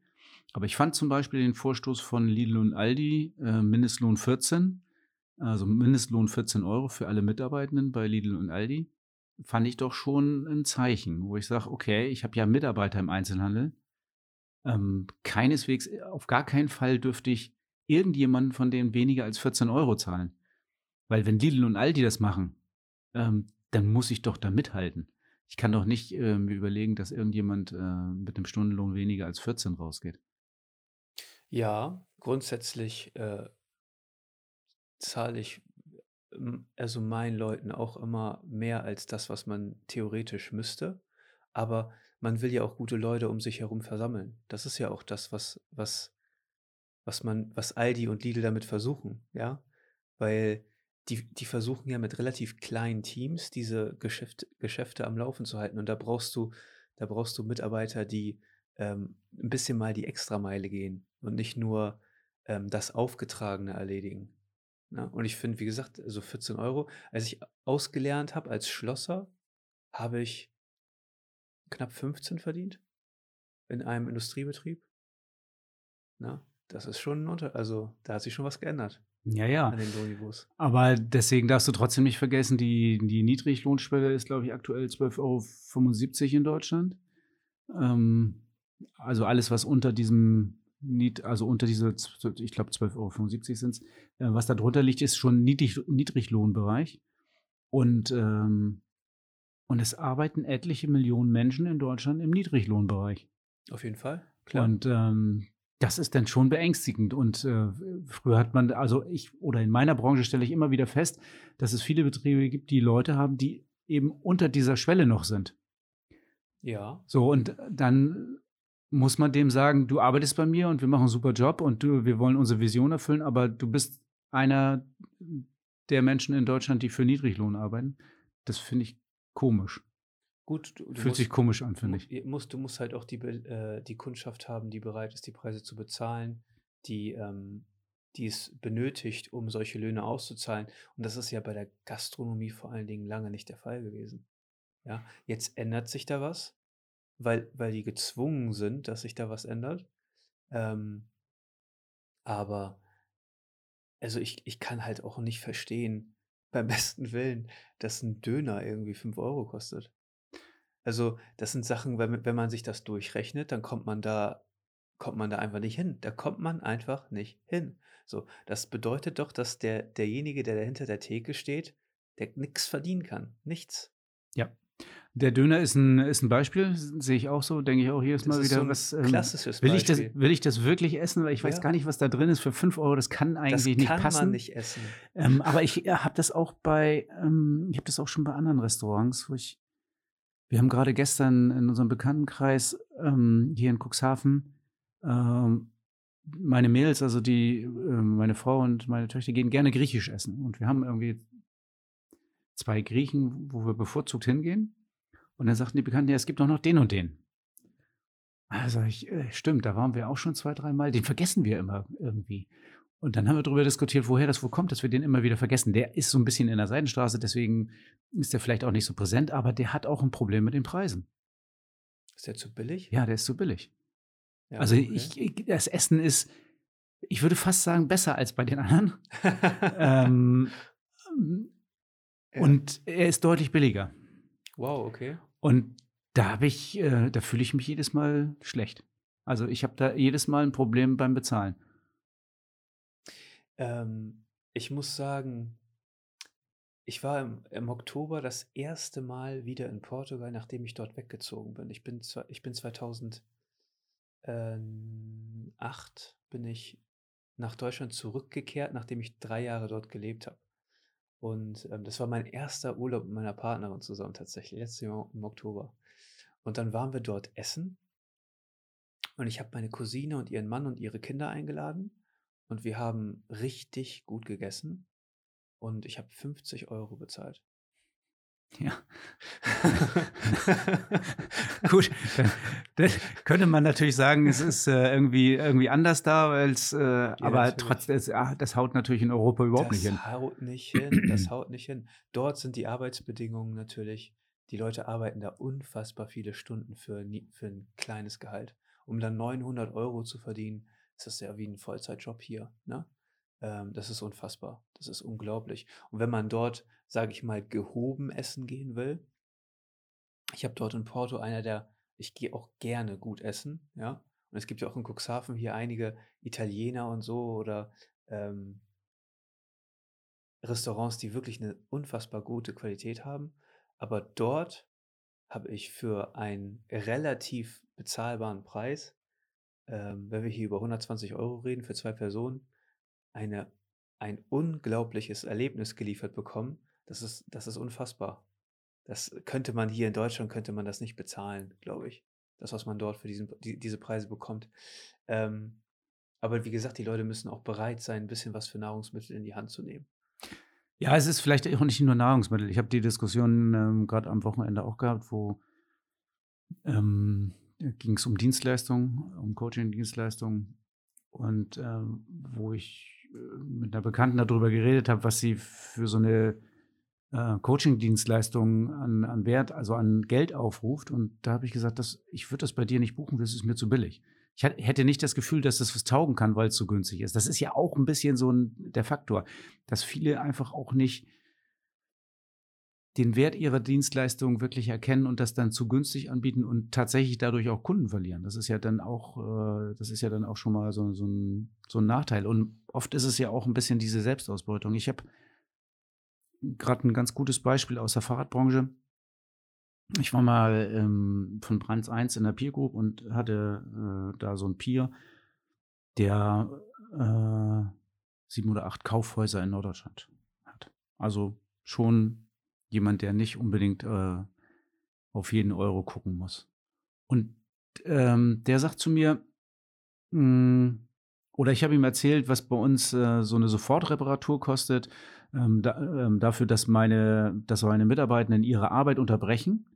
Speaker 2: Aber ich fand zum Beispiel den Vorstoß von Lidl und Aldi, äh, Mindestlohn 14, also Mindestlohn 14 Euro für alle Mitarbeitenden bei Lidl und Aldi, fand ich doch schon ein Zeichen, wo ich sage: „Okay, ich habe ja Mitarbeiter im Einzelhandel. Ähm, keineswegs äh, auf gar keinen Fall dürfte ich irgendjemanden von denen weniger als 14 Euro zahlen.“ Weil wenn Lidl und Aldi das machen, ähm, dann muss ich doch da mithalten. Ich kann doch nicht, äh, mir überlegen, dass irgendjemand, äh, mit 'nem Stundenlohn weniger als 14 rausgeht.
Speaker 1: Ja, grundsätzlich, äh, zahle ich, also, meinen Leuten auch immer mehr als das, was man theoretisch müsste. Aber man will ja auch gute Leute um sich herum versammeln. Das ist ja auch das, was was was man was Aldi und Lidl damit versuchen, ja? Weil die die versuchen ja mit relativ kleinen Teams diese Geschäft Geschäfte am Laufen zu halten und da brauchst du da brauchst du Mitarbeiter, die, ähm, 'n bisschen mal die Extrameile gehen und nicht nur, ähm, das Aufgetragene erledigen, ne? Und ich finde, wie gesagt, so 14 Euro als ich ausgelernt habe als Schlosser, habe ich knapp 15 verdient in einem Industriebetrieb. Ne? Das ist schon 'n Unter also, da hat sich schon was geändert
Speaker 2: Ja, ja.
Speaker 1: an den Lohnniveaus.
Speaker 2: Aber deswegen darfst du trotzdem nicht vergessen, die die Niedriglohnschwelle ist, glaube ich, aktuell 12,75 € in Deutschland. Ähm, also, alles, was unter diesem also, unter diese ich glaube 12,75 € sind's. Äh, was da drunter liegt, ist schon Niedrig Niedriglohnbereich. Und, ähm und es arbeiten etliche Millionen Menschen in Deutschland im Niedriglohnbereich.
Speaker 1: Auf jeden Fall, klar.
Speaker 2: Und, ähm, das ist dann schon beängstigend. Und, äh, früher hat man also, ich oder in meiner Branche stelle ich immer wieder fest, dass es viele Betriebe gibt, die Leute haben, die eben unter dieser Schwelle noch sind.
Speaker 1: Ja.
Speaker 2: So, und dann muss man dem sagen: „Du arbeitest bei mir und wir machen 'n super Job und du wir wollen unsere Vision erfüllen, aber du bist einer der Menschen in Deutschland, die für Niedriglohn arbeiten.“ Das finde ich komisch.
Speaker 1: Gut, du du
Speaker 2: Fühlt sich
Speaker 1: musst
Speaker 2: komisch an, finde ich.
Speaker 1: musst du musst halt auch die äh, die Kundschaft haben, die bereit ist, die Preise zu bezahlen, die, ähm die es benötigt, um solche Löhne auszuzahlen. Und das ist ja bei der Gastronomie vor allen Dingen lange nicht der Fall gewesen. Ja, jetzt ändert sich da was, weil weil die gezwungen sind, dass sich da was ändert. Ähm aber also, ich ich kann halt auch nicht verstehen, beim besten Willen, dass 'n Döner irgendwie 5 Euro kostet. Also, das sind Sachen, wenn wenn man sich das durchrechnet, dann kommt man da kommt man da einfach nicht hin. Da kommt man einfach nicht hin. So, das bedeutet doch, dass der derjenige, der da hinter der Theke steht, der nix verdienen kann, nichts.
Speaker 2: Ja. Der Döner ist ein, ist ein Beispiel, sehe ich auch so, denke ich auch jedes Mal
Speaker 1: Das
Speaker 2: wieder.
Speaker 1: so
Speaker 2: was, ähm,
Speaker 1: klassisches
Speaker 2: will ich, das, will ich das wirklich essen? Weil ich weiß
Speaker 1: Ja.
Speaker 2: gar nicht, was da drin ist für 5 Euro. Das kann
Speaker 1: Das
Speaker 2: eigentlich nicht
Speaker 1: kann
Speaker 2: passen.
Speaker 1: man nicht essen.
Speaker 2: Ähm, aber ich äh, habe das auch bei, ähm, ich habe das auch schon bei anderen Restaurants, wo ich, wir haben gerade gestern in unserem Bekanntenkreis ähm, hier in Cuxhaven, ähm, meine Mädels, also die, ähm, meine Frau und meine Töchter gehen gerne griechisch essen. Und wir haben irgendwie zwei Griechen, wo wir bevorzugt hingehen. Und dann sagten die Bekannten, ja, es gibt auch noch den und den. Also ich, äh, stimmt, da waren wir auch schon zwei, dreimal. Den vergessen wir immer irgendwie. Und dann haben wir darüber diskutiert, woher das wohl kommt, dass wir den immer wieder vergessen. Der ist so ein bisschen in der Seitenstraße, deswegen ist der vielleicht auch nicht so präsent, aber der hat auch ein Problem mit den Preisen.
Speaker 1: Ist der zu billig?
Speaker 2: Ja, der ist zu billig.
Speaker 1: Ja,
Speaker 2: also
Speaker 1: okay.
Speaker 2: ich, ich, das Essen ist, ich würde fast sagen, besser als bei den anderen. ähm,
Speaker 1: Ja.
Speaker 2: Und er ist deutlich billiger.
Speaker 1: Wow, okay.
Speaker 2: Und da habe ich, äh, da fühle ich mich jedes Mal schlecht. Also ich habe da jedes Mal ein Problem beim Bezahlen.
Speaker 1: Ähm, ich muss sagen, ich war im, im Oktober das erste Mal wieder in Portugal, nachdem ich dort weggezogen bin. Ich bin, ich bin 2008 bin ich nach Deutschland zurückgekehrt, nachdem ich drei Jahre dort gelebt habe. Und ähm, das war mein erster Urlaub mit meiner Partnerin zusammen tatsächlich, letztes Jahr im Oktober. Und dann waren wir dort essen und ich habe meine Cousine und ihren Mann und ihre Kinder eingeladen und wir haben richtig gut gegessen und ich habe 50 Euro bezahlt.
Speaker 2: Ja. Gut, dann könnte man natürlich sagen, es ist äh, irgendwie, irgendwie anders da, es, äh, aber
Speaker 1: natürlich.
Speaker 2: trotzdem, es- ah, das haut natürlich in Europa überhaupt
Speaker 1: das
Speaker 2: nicht hin.
Speaker 1: haut nicht hin, das haut nicht hin. Dort sind die Arbeitsbedingungen natürlich, die Leute arbeiten da unfassbar viele Stunden für, für ein kleines Gehalt. Um dann 900 Euro zu verdienen, ist das ja wie ein Vollzeitjob hier. Ne? Ähm, das ist unfassbar, das ist unglaublich. Und wenn man dort, sage ich mal, gehoben essen gehen will, ich habe dort in Porto einer der, ich gehe auch gerne gut essen, ja. Und es gibt ja auch in Cuxhaven hier einige Italiener und so oder ähm, Restaurants, die wirklich eine unfassbar gute Qualität haben. Aber dort habe ich für einen relativ bezahlbaren Preis, ähm, wenn wir hier über 120 Euro reden für zwei Personen, eine, ein unglaubliches Erlebnis geliefert bekommen. Das ist, das ist unfassbar. Das könnte man hier in Deutschland, könnte man das nicht bezahlen, glaube ich. Das, was man dort für diesen, die, diese Preise bekommt. Ähm, aber wie gesagt, die Leute müssen auch bereit sein, ein bisschen was für Nahrungsmittel in die Hand zu nehmen.
Speaker 2: Ja, es ist vielleicht auch nicht nur Nahrungsmittel. Ich habe die Diskussion ähm, gerade am Wochenende auch gehabt, wo ähm, ging es um Dienstleistungen, um Coaching-Dienstleistungen und ähm, wo ich mit einer Bekannten darüber geredet habe, was sie für so eine äh, Coaching-Dienstleistung an, an Wert, also an Geld aufruft. Und da habe ich gesagt, dass, ich würde das bei dir nicht buchen, das ist mir zu billig. Ich hätte nicht das Gefühl, dass das was taugen kann, weil es so günstig ist. Das ist ja auch ein bisschen so ein, der Faktor, dass viele einfach auch nicht den Wert ihrer Dienstleistung wirklich erkennen und das dann zu günstig anbieten und tatsächlich dadurch auch Kunden verlieren. Das ist ja dann auch, äh, das ist ja dann auch schon mal so, so, ein, so ein Nachteil. Und oft ist es ja auch ein bisschen diese Selbstausbeutung. Ich habe gerade ein ganz gutes Beispiel aus der Fahrradbranche. Ich war mal ähm, von Brands 1 in der Peer Group und hatte äh, da so ein Peer, der äh, sieben oder acht Kaufhäuser in Norddeutschland hat. Also schon jemand, der nicht unbedingt äh, auf jeden Euro gucken muss. Und ähm, der sagt zu mir, mh, oder ich habe ihm erzählt, was bei uns äh, so eine Sofortreparatur kostet, ähm, da, ähm, dafür, dass meine, dass meine Mitarbeitenden ihre Arbeit unterbrechen,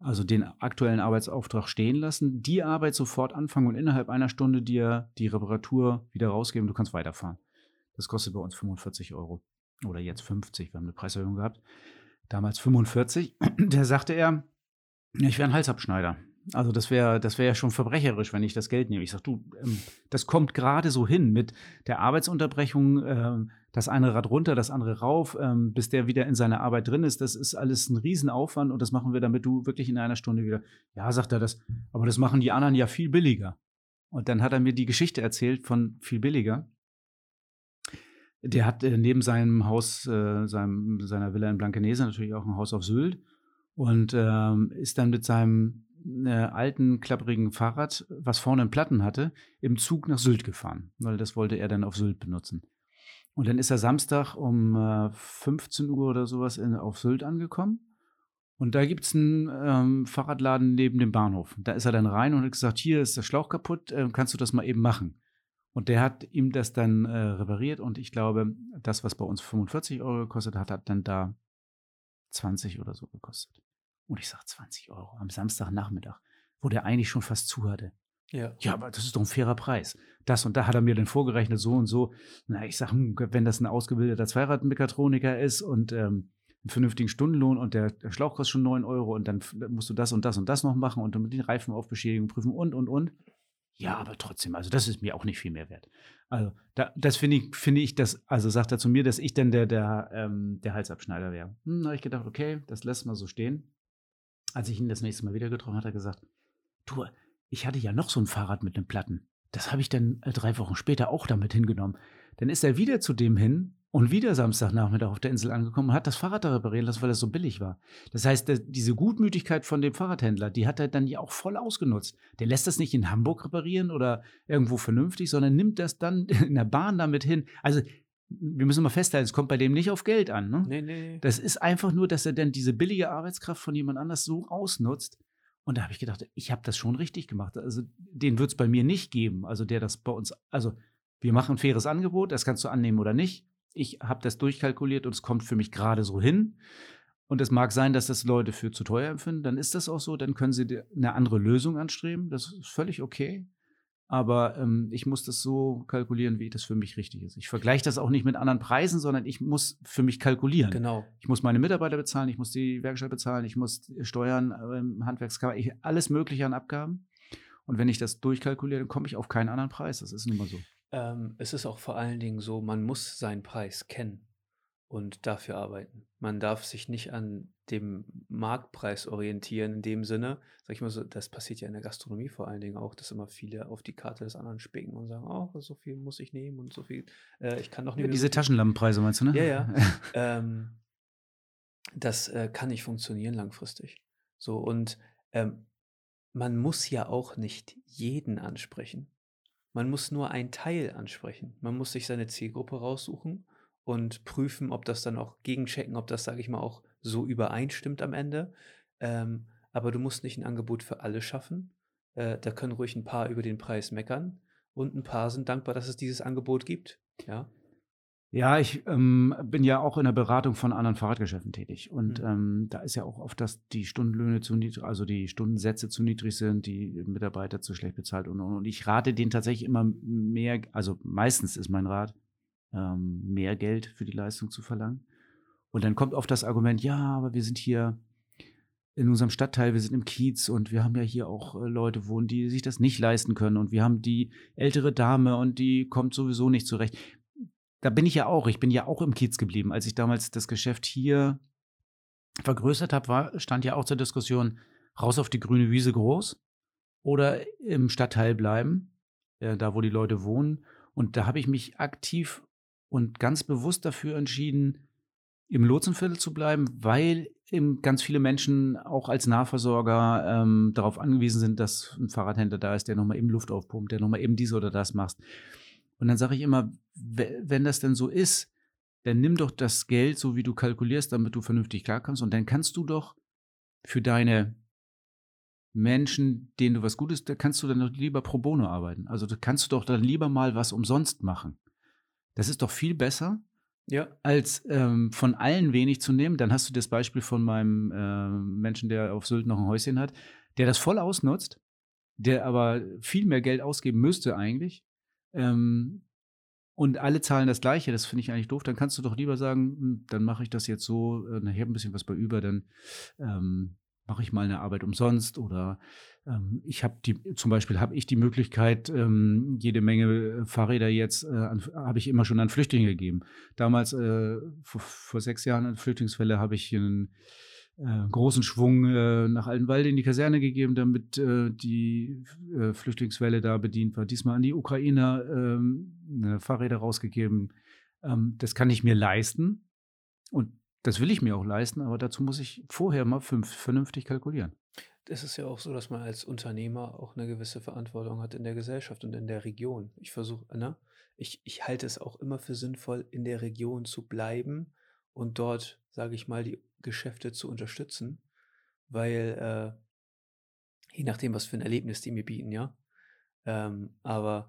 Speaker 2: also den aktuellen Arbeitsauftrag stehen lassen, die Arbeit sofort anfangen und innerhalb einer Stunde dir die Reparatur wieder rausgeben, du kannst weiterfahren. Das kostet bei uns 45 Euro. Oder jetzt 50, wir haben eine Preiserhöhung gehabt. Damals 45. Da sagte er, ich wäre ein Halsabschneider. Also das wäre das wär ja schon verbrecherisch, wenn ich das Geld nehme. Ich sage, du, ähm, das kommt gerade so hin mit der Arbeitsunterbrechung, ähm, das eine Rad runter, das andere rauf, ähm, bis der wieder in seiner Arbeit drin ist. Das ist alles ein Riesenaufwand und das machen wir, damit du wirklich in einer Stunde wieder, ja, sagt er das, aber das machen die anderen ja viel billiger. Und dann hat er mir die Geschichte erzählt von viel billiger. Der hat äh, neben seinem Haus, äh, seinem, seiner Villa in Blankenese natürlich auch ein Haus auf Sylt. und ähm, ist dann mit seinem äh, alten, klapprigen Fahrrad, was vorne einen Platten hatte, im Zug nach Sylt gefahren, weil das wollte er dann auf Sylt benutzen. Und dann ist er Samstag um äh, 15 Uhr oder sowas in, auf Sylt angekommen. Und da gibt es einen ähm, Fahrradladen neben dem Bahnhof. Da ist er dann rein und hat gesagt, hier ist der Schlauch kaputt, äh, kannst du das mal eben machen? Und der hat ihm das dann äh, repariert und ich glaube, das, was bei uns 45 Euro gekostet hat, hat dann da 20 oder so gekostet. Und ich sage 20 Euro am Samstagnachmittag, wo der eigentlich schon fast zu hatte. Ja. ja, aber das ist doch ein fairer Preis. Das und da hat er mir dann vorgerechnet, so und so. Na, ich sage, hm, wenn das ein ausgebildeter Zweiradmechatroniker ist und ähm, einen vernünftigen Stundenlohn und der, der, Schlauch kostet schon 9 Euro und dann musst du das und das und das noch machen und dann die Reifen auf Beschädigung prüfen und, und, und. Ja, aber trotzdem, also das ist mir auch nicht viel mehr wert. Also da, das finde ich, finde ich, dass, also sagt er zu mir, dass ich dann der, der, ähm, der Halsabschneider wäre. Hm, habe ich gedacht, okay, das lässt mal so stehen. Als ich ihn das nächste Mal wieder getroffen habe, hat er gesagt, du, ich hatte ja noch so ein Fahrrad mit einem Platten. Das habe ich dann äh, drei Wochen später auch damit hingenommen. Dann ist er wieder zu dem hin und wieder Samstagnachmittag auf der Insel angekommen und hat das Fahrrad da reparieren lassen, weil das so billig war. Das heißt, diese Gutmütigkeit von dem Fahrradhändler, die hat er dann ja auch voll ausgenutzt. Der lässt das nicht in Hamburg reparieren oder irgendwo vernünftig, sondern nimmt das dann in der Bahn damit hin. Also wir müssen mal festhalten, es kommt bei dem nicht auf Geld an. Ne? Nee, nee. Das ist einfach nur, dass er dann diese billige Arbeitskraft von jemand anders so ausnutzt. Und da habe ich gedacht, ich habe das schon richtig gemacht. Also den wird es bei mir nicht geben. Also der das bei uns, also wir machen ein faires Angebot, das kannst du annehmen oder nicht. Ich habe das durchkalkuliert und es kommt für mich gerade so hin. Und es mag sein, dass das Leute für zu teuer empfinden. Dann ist das auch so. Dann können sie eine andere Lösung anstreben. Das ist völlig okay. Aber ähm, ich muss das so kalkulieren, wie das für mich richtig ist. Ich vergleiche das auch nicht mit anderen Preisen, sondern ich muss für mich kalkulieren.
Speaker 1: Genau.
Speaker 2: Ich muss meine Mitarbeiter bezahlen, ich muss die Werkstatt bezahlen, ich muss Steuern, ähm, Handwerkskammer, ich, alles Mögliche an Abgaben. Und wenn ich das durchkalkuliere, dann komme ich auf keinen anderen Preis. Das ist nun mal so.
Speaker 1: Ähm, es ist auch vor allen Dingen so, man muss seinen Preis kennen und dafür arbeiten. Man darf sich nicht an dem Marktpreis orientieren in dem Sinne, sag ich mal so, das passiert ja in der Gastronomie vor allen Dingen auch, dass immer viele auf die Karte des anderen spicken und sagen, oh, so viel muss ich nehmen und so viel, äh, ich kann doch nicht
Speaker 2: Diese Taschenlampenpreise meinst du, ne?
Speaker 1: Ja, ja. ähm, das äh, kann nicht funktionieren langfristig. So, und ähm, man muss ja auch nicht jeden ansprechen. Man muss nur einen Teil ansprechen. Man muss sich seine Zielgruppe raussuchen und prüfen, ob das dann auch gegenchecken, ob das, sage ich mal, auch so übereinstimmt am Ende. Ähm, aber du musst nicht ein Angebot für alle schaffen. Äh, da können ruhig ein paar über den Preis meckern und ein paar sind dankbar, dass es dieses Angebot gibt. Ja.
Speaker 2: Ja, ich ähm, bin ja auch in der Beratung von anderen Fahrradgeschäften tätig. Und mhm. ähm, da ist ja auch oft, dass die Stundenlöhne zu niedrig, also die Stundensätze zu niedrig sind, die Mitarbeiter zu schlecht bezahlt und, und, und. ich rate denen tatsächlich immer mehr, also meistens ist mein Rat, ähm, mehr Geld für die Leistung zu verlangen. Und dann kommt oft das Argument, ja, aber wir sind hier in unserem Stadtteil, wir sind im Kiez und wir haben ja hier auch äh, Leute wohnen, die sich das nicht leisten können und wir haben die ältere Dame und die kommt sowieso nicht zurecht da bin ich ja auch. Ich bin ja auch im Kiez geblieben. Als ich damals das Geschäft hier vergrößert habe, stand ja auch zur Diskussion, raus auf die grüne Wiese groß oder im Stadtteil bleiben, äh, da wo die Leute wohnen. Und da habe ich mich aktiv und ganz bewusst dafür entschieden, im Lotsenviertel zu bleiben, weil eben ganz viele Menschen auch als Nahversorger ähm, darauf angewiesen sind, dass ein Fahrradhändler da ist, der nochmal eben Luft aufpumpt, der nochmal eben dies oder das macht. Und dann sage ich immer, wenn das denn so ist, dann nimm doch das Geld, so wie du kalkulierst, damit du vernünftig klarkommst. Und dann kannst du doch für deine Menschen, denen du was Gutes, da kannst du dann doch lieber pro bono arbeiten. Also da kannst du doch dann lieber mal was umsonst machen. Das ist doch viel besser, ja. als ähm, von allen wenig zu nehmen. Dann hast du das Beispiel von meinem äh, Menschen, der auf Sylt noch ein Häuschen hat, der das voll ausnutzt, der aber viel mehr Geld ausgeben müsste eigentlich, ähm, und alle zahlen das Gleiche, das finde ich eigentlich doof, dann kannst du doch lieber sagen, hm, dann mache ich das jetzt so, äh, nachher ein bisschen was bei über, dann ähm, mache ich mal eine Arbeit umsonst oder ähm, ich habe die, zum Beispiel habe ich die Möglichkeit, ähm, jede Menge Fahrräder jetzt, äh, habe ich immer schon an Flüchtlinge gegeben. Damals, äh, vor, vor, sechs Jahren an Flüchtlingsfälle, habe ich einen äh, großen Schwung äh, nach Altenwald in die Kaserne gegeben, damit äh, die äh, Flüchtlingswelle da bedient war. Diesmal an die Ukrainer ähm, Fahrräder rausgegeben. Ähm, das kann ich mir leisten. Und das will ich mir auch leisten, aber dazu muss ich vorher mal fünf, vernünftig kalkulieren.
Speaker 1: Es ist ja auch so, dass man als Unternehmer auch eine gewisse Verantwortung hat in der Gesellschaft und in der Region. Ich versuche, ne? Ich, ich halte es auch immer für sinnvoll, in der Region zu bleiben und dort, sage ich mal, die Geschäfte zu unterstützen, weil äh, je nachdem, was für ein Erlebnis die mir bieten, ja. Ähm, aber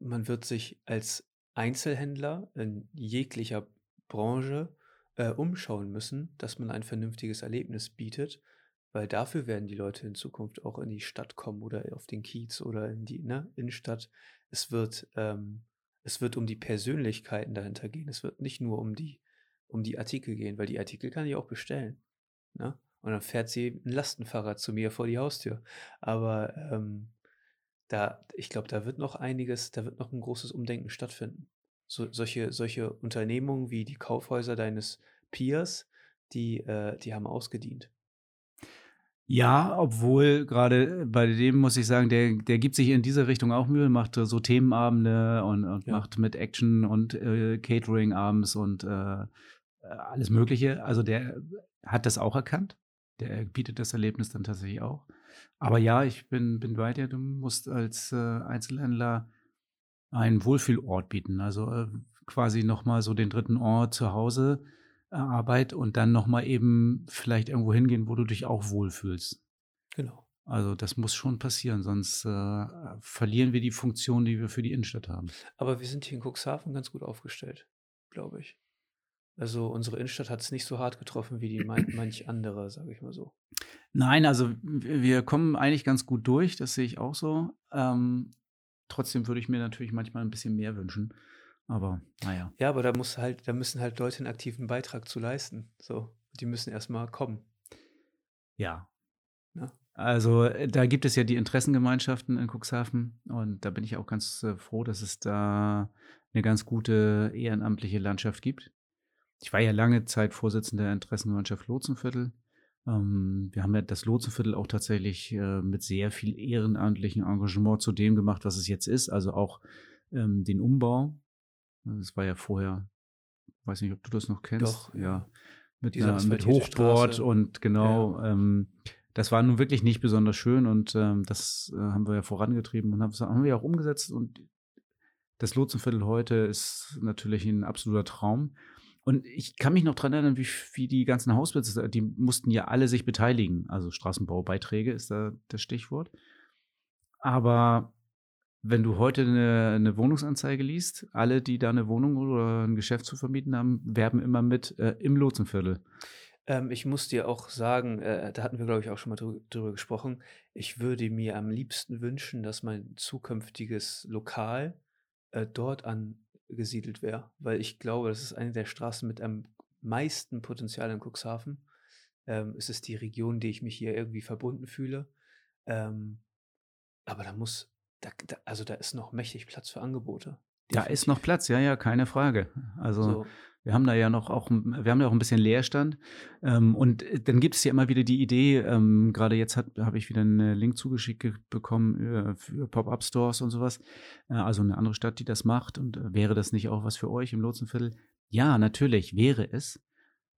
Speaker 1: man wird sich als Einzelhändler in jeglicher Branche äh, umschauen müssen, dass man ein vernünftiges Erlebnis bietet, weil dafür werden die Leute in Zukunft auch in die Stadt kommen oder auf den Kiez oder in die ne, Innenstadt. Es wird, ähm, es wird um die Persönlichkeiten dahinter gehen. Es wird nicht nur um die, um die Artikel gehen, weil die Artikel kann ich auch bestellen. Ne? Und dann fährt sie ein Lastenfahrrad zu mir vor die Haustür. Aber ähm, da, ich glaube, da wird noch einiges, da wird noch ein großes Umdenken stattfinden. So, solche, solche Unternehmungen wie die Kaufhäuser deines Peers, die, äh, die haben ausgedient.
Speaker 2: Ja, obwohl gerade bei dem muss ich sagen, der, der gibt sich in diese Richtung auch Mühe, macht so Themenabende und, und ja. macht mit Action und äh, Catering abends und äh, alles Mögliche. Also der hat das auch erkannt. Der bietet das Erlebnis dann tatsächlich auch. Aber ja, ich bin, bin bei dir. Du musst als äh, Einzelhändler einen Wohlfühlort bieten. Also äh, quasi nochmal so den dritten Ort zu Hause äh, Arbeit und dann nochmal eben vielleicht irgendwo hingehen, wo du dich auch wohlfühlst.
Speaker 1: Genau.
Speaker 2: Also das muss schon passieren, sonst äh, verlieren wir die Funktion, die wir für die Innenstadt haben.
Speaker 1: Aber wir sind hier in Cuxhaven ganz gut aufgestellt, glaube ich. Also unsere Innenstadt hat es nicht so hart getroffen wie die man manch andere, sage ich mal so.
Speaker 2: Nein, also wir kommen eigentlich ganz gut durch, das sehe ich auch so. Ähm, trotzdem würde ich mir natürlich manchmal ein bisschen mehr wünschen. Aber naja.
Speaker 1: Ja, aber da muss halt, da müssen halt Leute einen aktiven Beitrag zu leisten. So, die müssen erstmal kommen.
Speaker 2: Ja. ja. Also äh, da gibt es ja die Interessengemeinschaften in Cuxhaven und da bin ich auch ganz äh, froh, dass es da eine ganz gute ehrenamtliche Landschaft gibt. Ich war ja lange Zeit Vorsitzender der Interessengemeinschaft Lotsenviertel. Ähm, wir haben ja das Lotsenviertel auch tatsächlich äh, mit sehr viel ehrenamtlichen Engagement zu dem gemacht, was es jetzt ist. Also auch ähm, den Umbau das war ja vorher, weiß nicht, ob du das noch kennst.
Speaker 1: Doch,
Speaker 2: ja. Mit, einer, mit Hochboard und genau. Ja. Ähm, das war nun wirklich nicht besonders schön und ähm, das äh, haben wir ja vorangetrieben und haben, haben wir auch umgesetzt. Und das Lotsenviertel heute ist natürlich ein absoluter Traum. Und ich kann mich noch daran erinnern, wie, wie die ganzen Hausbesitzer, die mussten ja alle sich beteiligen. Also Straßenbaubeiträge ist da das Stichwort. Aber wenn du heute eine, eine, Wohnungsanzeige liest, alle, die da eine Wohnung oder ein Geschäft zu vermieten haben, werben immer mit äh, im Lotsenviertel.
Speaker 1: Ähm, ich muss dir auch sagen, äh, da hatten wir, glaube ich, auch schon mal drü drüber gesprochen. Ich würde mir am liebsten wünschen, dass mein zukünftiges Lokal äh, dort angesiedelt wäre, weil ich glaube, das ist eine der Straßen mit am meisten Potenzial in Cuxhaven. Ähm, es ist die Region, die ich mich hier irgendwie verbunden fühle. Ähm, aber da muss da, da, also da ist noch mächtig Platz für Angebote.
Speaker 2: Da ist noch Platz, ja, ja, keine Frage. Also so. Wir haben da ja noch auch, wir haben ja auch ein bisschen Leerstand. Ähm, und äh, dann gibt es ja immer wieder die Idee, ähm, gerade jetzt habe ich wieder einen Link zugeschickt bekommen äh, für Pop-Up-Stores und sowas. Äh, also eine andere Stadt, die das macht. Und wäre das nicht auch was für euch im Lotsenviertel? Ja, natürlich wäre es.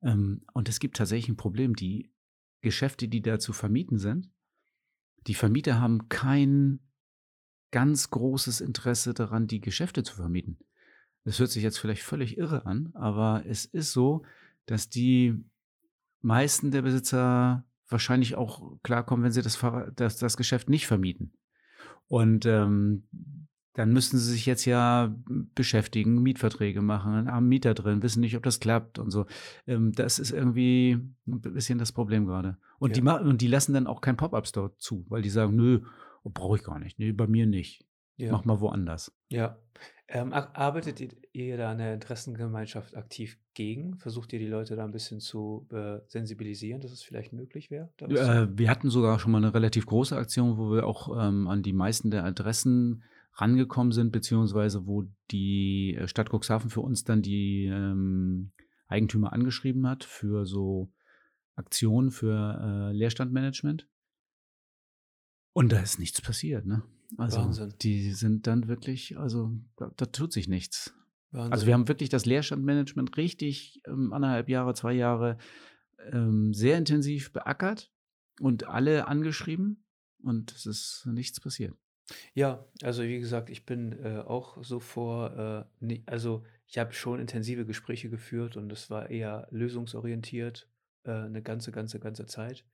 Speaker 2: Ähm, und es gibt tatsächlich ein Problem. Die Geschäfte, die da zu vermieten sind, die Vermieter haben kein ganz großes Interesse daran, die Geschäfte zu vermieten. Das hört sich jetzt vielleicht völlig irre an, aber es ist so, dass die meisten der Besitzer wahrscheinlich auch klarkommen, wenn sie das, das, das Geschäft nicht vermieten. Und ähm, dann müssten sie sich jetzt ja beschäftigen, Mietverträge machen, haben Mieter drin, wissen nicht, ob das klappt und so. Ähm, das ist irgendwie ein bisschen das Problem gerade. Und, ja. die, und die lassen dann auch kein Pop-Up-Store zu, weil die sagen, nö, brauche ich gar nicht. Nee, bei mir nicht. Ja. Mach mal woanders.
Speaker 1: Ja. Ähm, arbeitet ihr da in der Interessengemeinschaft aktiv gegen? Versucht ihr die Leute da ein bisschen zu äh, sensibilisieren, dass es vielleicht möglich wäre?
Speaker 2: Äh, wir hatten sogar schon mal eine relativ große Aktion, wo wir auch ähm, an die meisten der Adressen rangekommen sind, beziehungsweise wo die äh, Stadt Cuxhaven für uns dann die ähm, Eigentümer angeschrieben hat für so Aktionen für äh, Leerstandmanagement. Und da ist nichts passiert, ne? Also Wahnsinn. die sind dann wirklich, also da, da tut sich nichts. Wahnsinn. Also wir haben wirklich das Leerstandmanagement richtig ähm, anderthalb Jahre, zwei Jahre ähm, sehr intensiv beackert und alle angeschrieben und es ist nichts passiert.
Speaker 1: Ja, also wie gesagt, ich bin äh, auch so vor, äh, ne, also ich habe schon intensive Gespräche geführt und es war eher lösungsorientiert äh, eine ganze, ganze, ganze Zeit.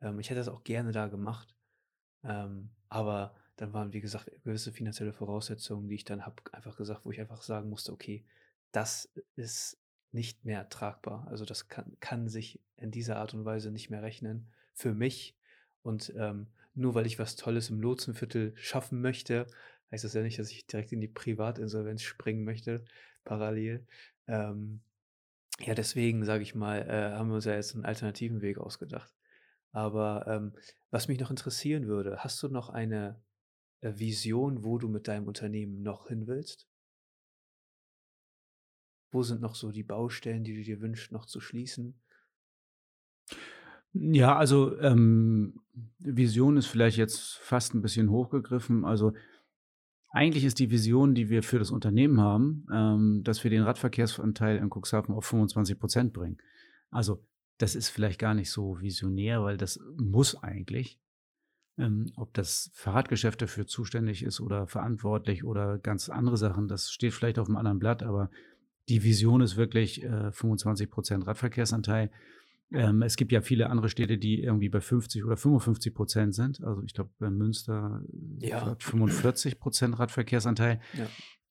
Speaker 1: Ähm, ich hätte das auch gerne da gemacht, ähm, aber dann waren, wie gesagt, gewisse finanzielle Voraussetzungen, die ich dann habe einfach gesagt, wo ich einfach sagen musste, okay, das ist nicht mehr tragbar. Also das kann, kann sich in dieser Art und Weise nicht mehr rechnen für mich. Und ähm, nur weil ich was Tolles im Lotsenviertel schaffen möchte, heißt das ja nicht, dass ich direkt in die Privatinsolvenz springen möchte, parallel. Ähm, ja, deswegen, sage ich mal, äh, haben wir uns ja jetzt einen alternativen Weg ausgedacht. Aber ähm, was mich noch interessieren würde, hast du noch eine Vision, wo du mit deinem Unternehmen noch hin willst? Wo sind noch so die Baustellen, die du dir wünschst, noch zu schließen?
Speaker 2: Ja, also ähm, Vision ist vielleicht jetzt fast ein bisschen hochgegriffen. Also eigentlich ist die Vision, die wir für das Unternehmen haben, ähm, dass wir den Radverkehrsanteil in Cuxhaven auf 25 Prozent bringen. Also das ist vielleicht gar nicht so visionär, weil das muss eigentlich. Ähm, ob das Fahrradgeschäft dafür zuständig ist oder verantwortlich oder ganz andere Sachen, das steht vielleicht auf einem anderen Blatt, aber die Vision ist wirklich äh, 25 Prozent Radverkehrsanteil. Ähm, es gibt ja viele andere Städte, die irgendwie bei 50 oder 55 Prozent sind. Also ich glaube, bei Münster ja. 45 Prozent Radverkehrsanteil. Ja.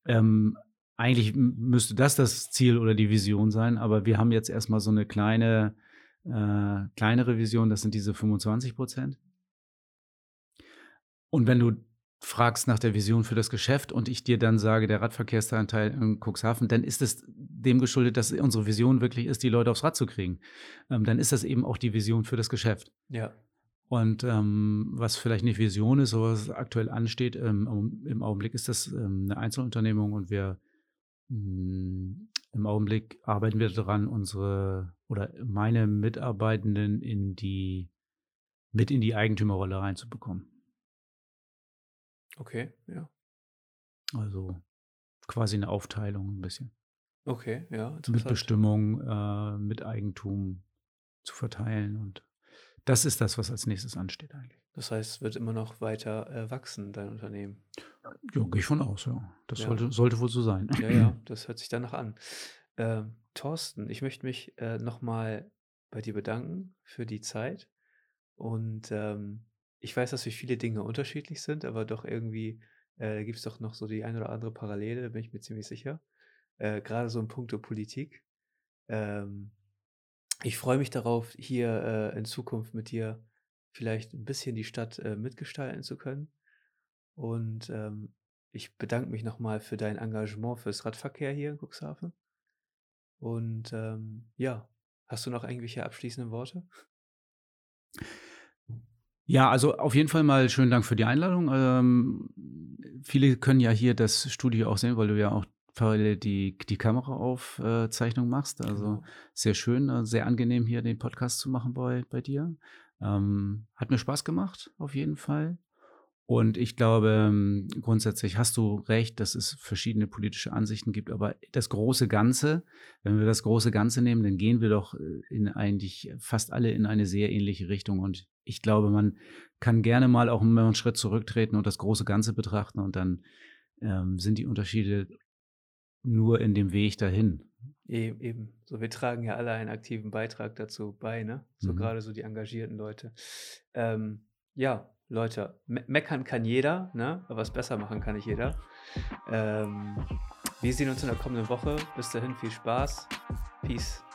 Speaker 2: Ähm, eigentlich müsste das das Ziel oder die Vision sein, aber wir haben jetzt erstmal so eine kleine, äh, kleinere Vision, das sind diese 25 Prozent. Und wenn du fragst nach der Vision für das Geschäft und ich dir dann sage, der Radverkehrsanteil in Cuxhaven, dann ist es dem geschuldet, dass unsere Vision wirklich ist, die Leute aufs Rad zu kriegen. Ähm, dann ist das eben auch die Vision für das Geschäft.
Speaker 1: Ja.
Speaker 2: Und ähm, was vielleicht nicht Vision ist, aber was aktuell ansteht, ähm, im Augenblick ist das ähm, eine Einzelunternehmung und wir mh, mm, im Augenblick arbeiten wir daran, unsere oder meine Mitarbeitenden in die mit in die Eigentümerrolle reinzubekommen.
Speaker 1: Okay, ja.
Speaker 2: Also quasi eine Aufteilung ein bisschen.
Speaker 1: Okay, ja,
Speaker 2: Mit Bestimmung, äh, mit Eigentum zu verteilen. Und das ist das, was als nächstes ansteht eigentlich.
Speaker 1: Das heißt, es wird immer noch weiter äh, wachsen, dein Unternehmen.
Speaker 2: Ja, gehe ich von aus, ja. Das ja. Sollte, sollte wohl so sein.
Speaker 1: Ja, ja, das hört sich danach an. Äh, Thorsten, ich möchte mich äh, nochmal bei dir bedanken für die Zeit und ähm, ich weiß, dass wir viele Dinge unterschiedlich sind, aber doch irgendwie äh, gibt es doch noch so die ein oder andere Parallele, da bin ich mir ziemlich sicher. Äh, Gerade so in puncto Politik. Ähm, ich freue mich darauf, hier äh, in Zukunft mit dir vielleicht ein bisschen die Stadt äh, mitgestalten zu können. Und ähm, ich bedanke mich nochmal für dein Engagement fürs Radverkehr hier in Cuxhaven. Und ähm, ja, hast du noch irgendwelche abschließenden Worte?
Speaker 2: Ja, also auf jeden Fall mal schönen Dank für die Einladung. Ähm, viele können ja hier das Studio auch sehen, weil du ja auch parallel die, die Kameraaufzeichnung machst. Also genau. sehr schön, äh, sehr angenehm hier den Podcast zu machen bei, bei dir. Ähm, hat mir Spaß gemacht, auf jeden Fall. Und ich glaube, ähm, grundsätzlich hast du recht, dass es verschiedene politische Ansichten gibt, aber das große Ganze, wenn wir das große Ganze nehmen, dann gehen wir doch äh, in eigentlich fast alle in eine sehr ähnliche Richtung. Und ich glaube, man kann gerne mal auch einen Schritt zurücktreten und das große Ganze betrachten und dann ähm, sind die Unterschiede nur in dem Weg dahin.
Speaker 1: Eben, so wir tragen ja alle einen aktiven Beitrag dazu bei, ne? So mhm. gerade so die engagierten Leute. Ähm, ja, Leute, me meckern kann jeder, ne? aber was besser machen kann nicht jeder. Ähm, wir sehen uns in der kommenden Woche. Bis dahin viel Spaß. Peace.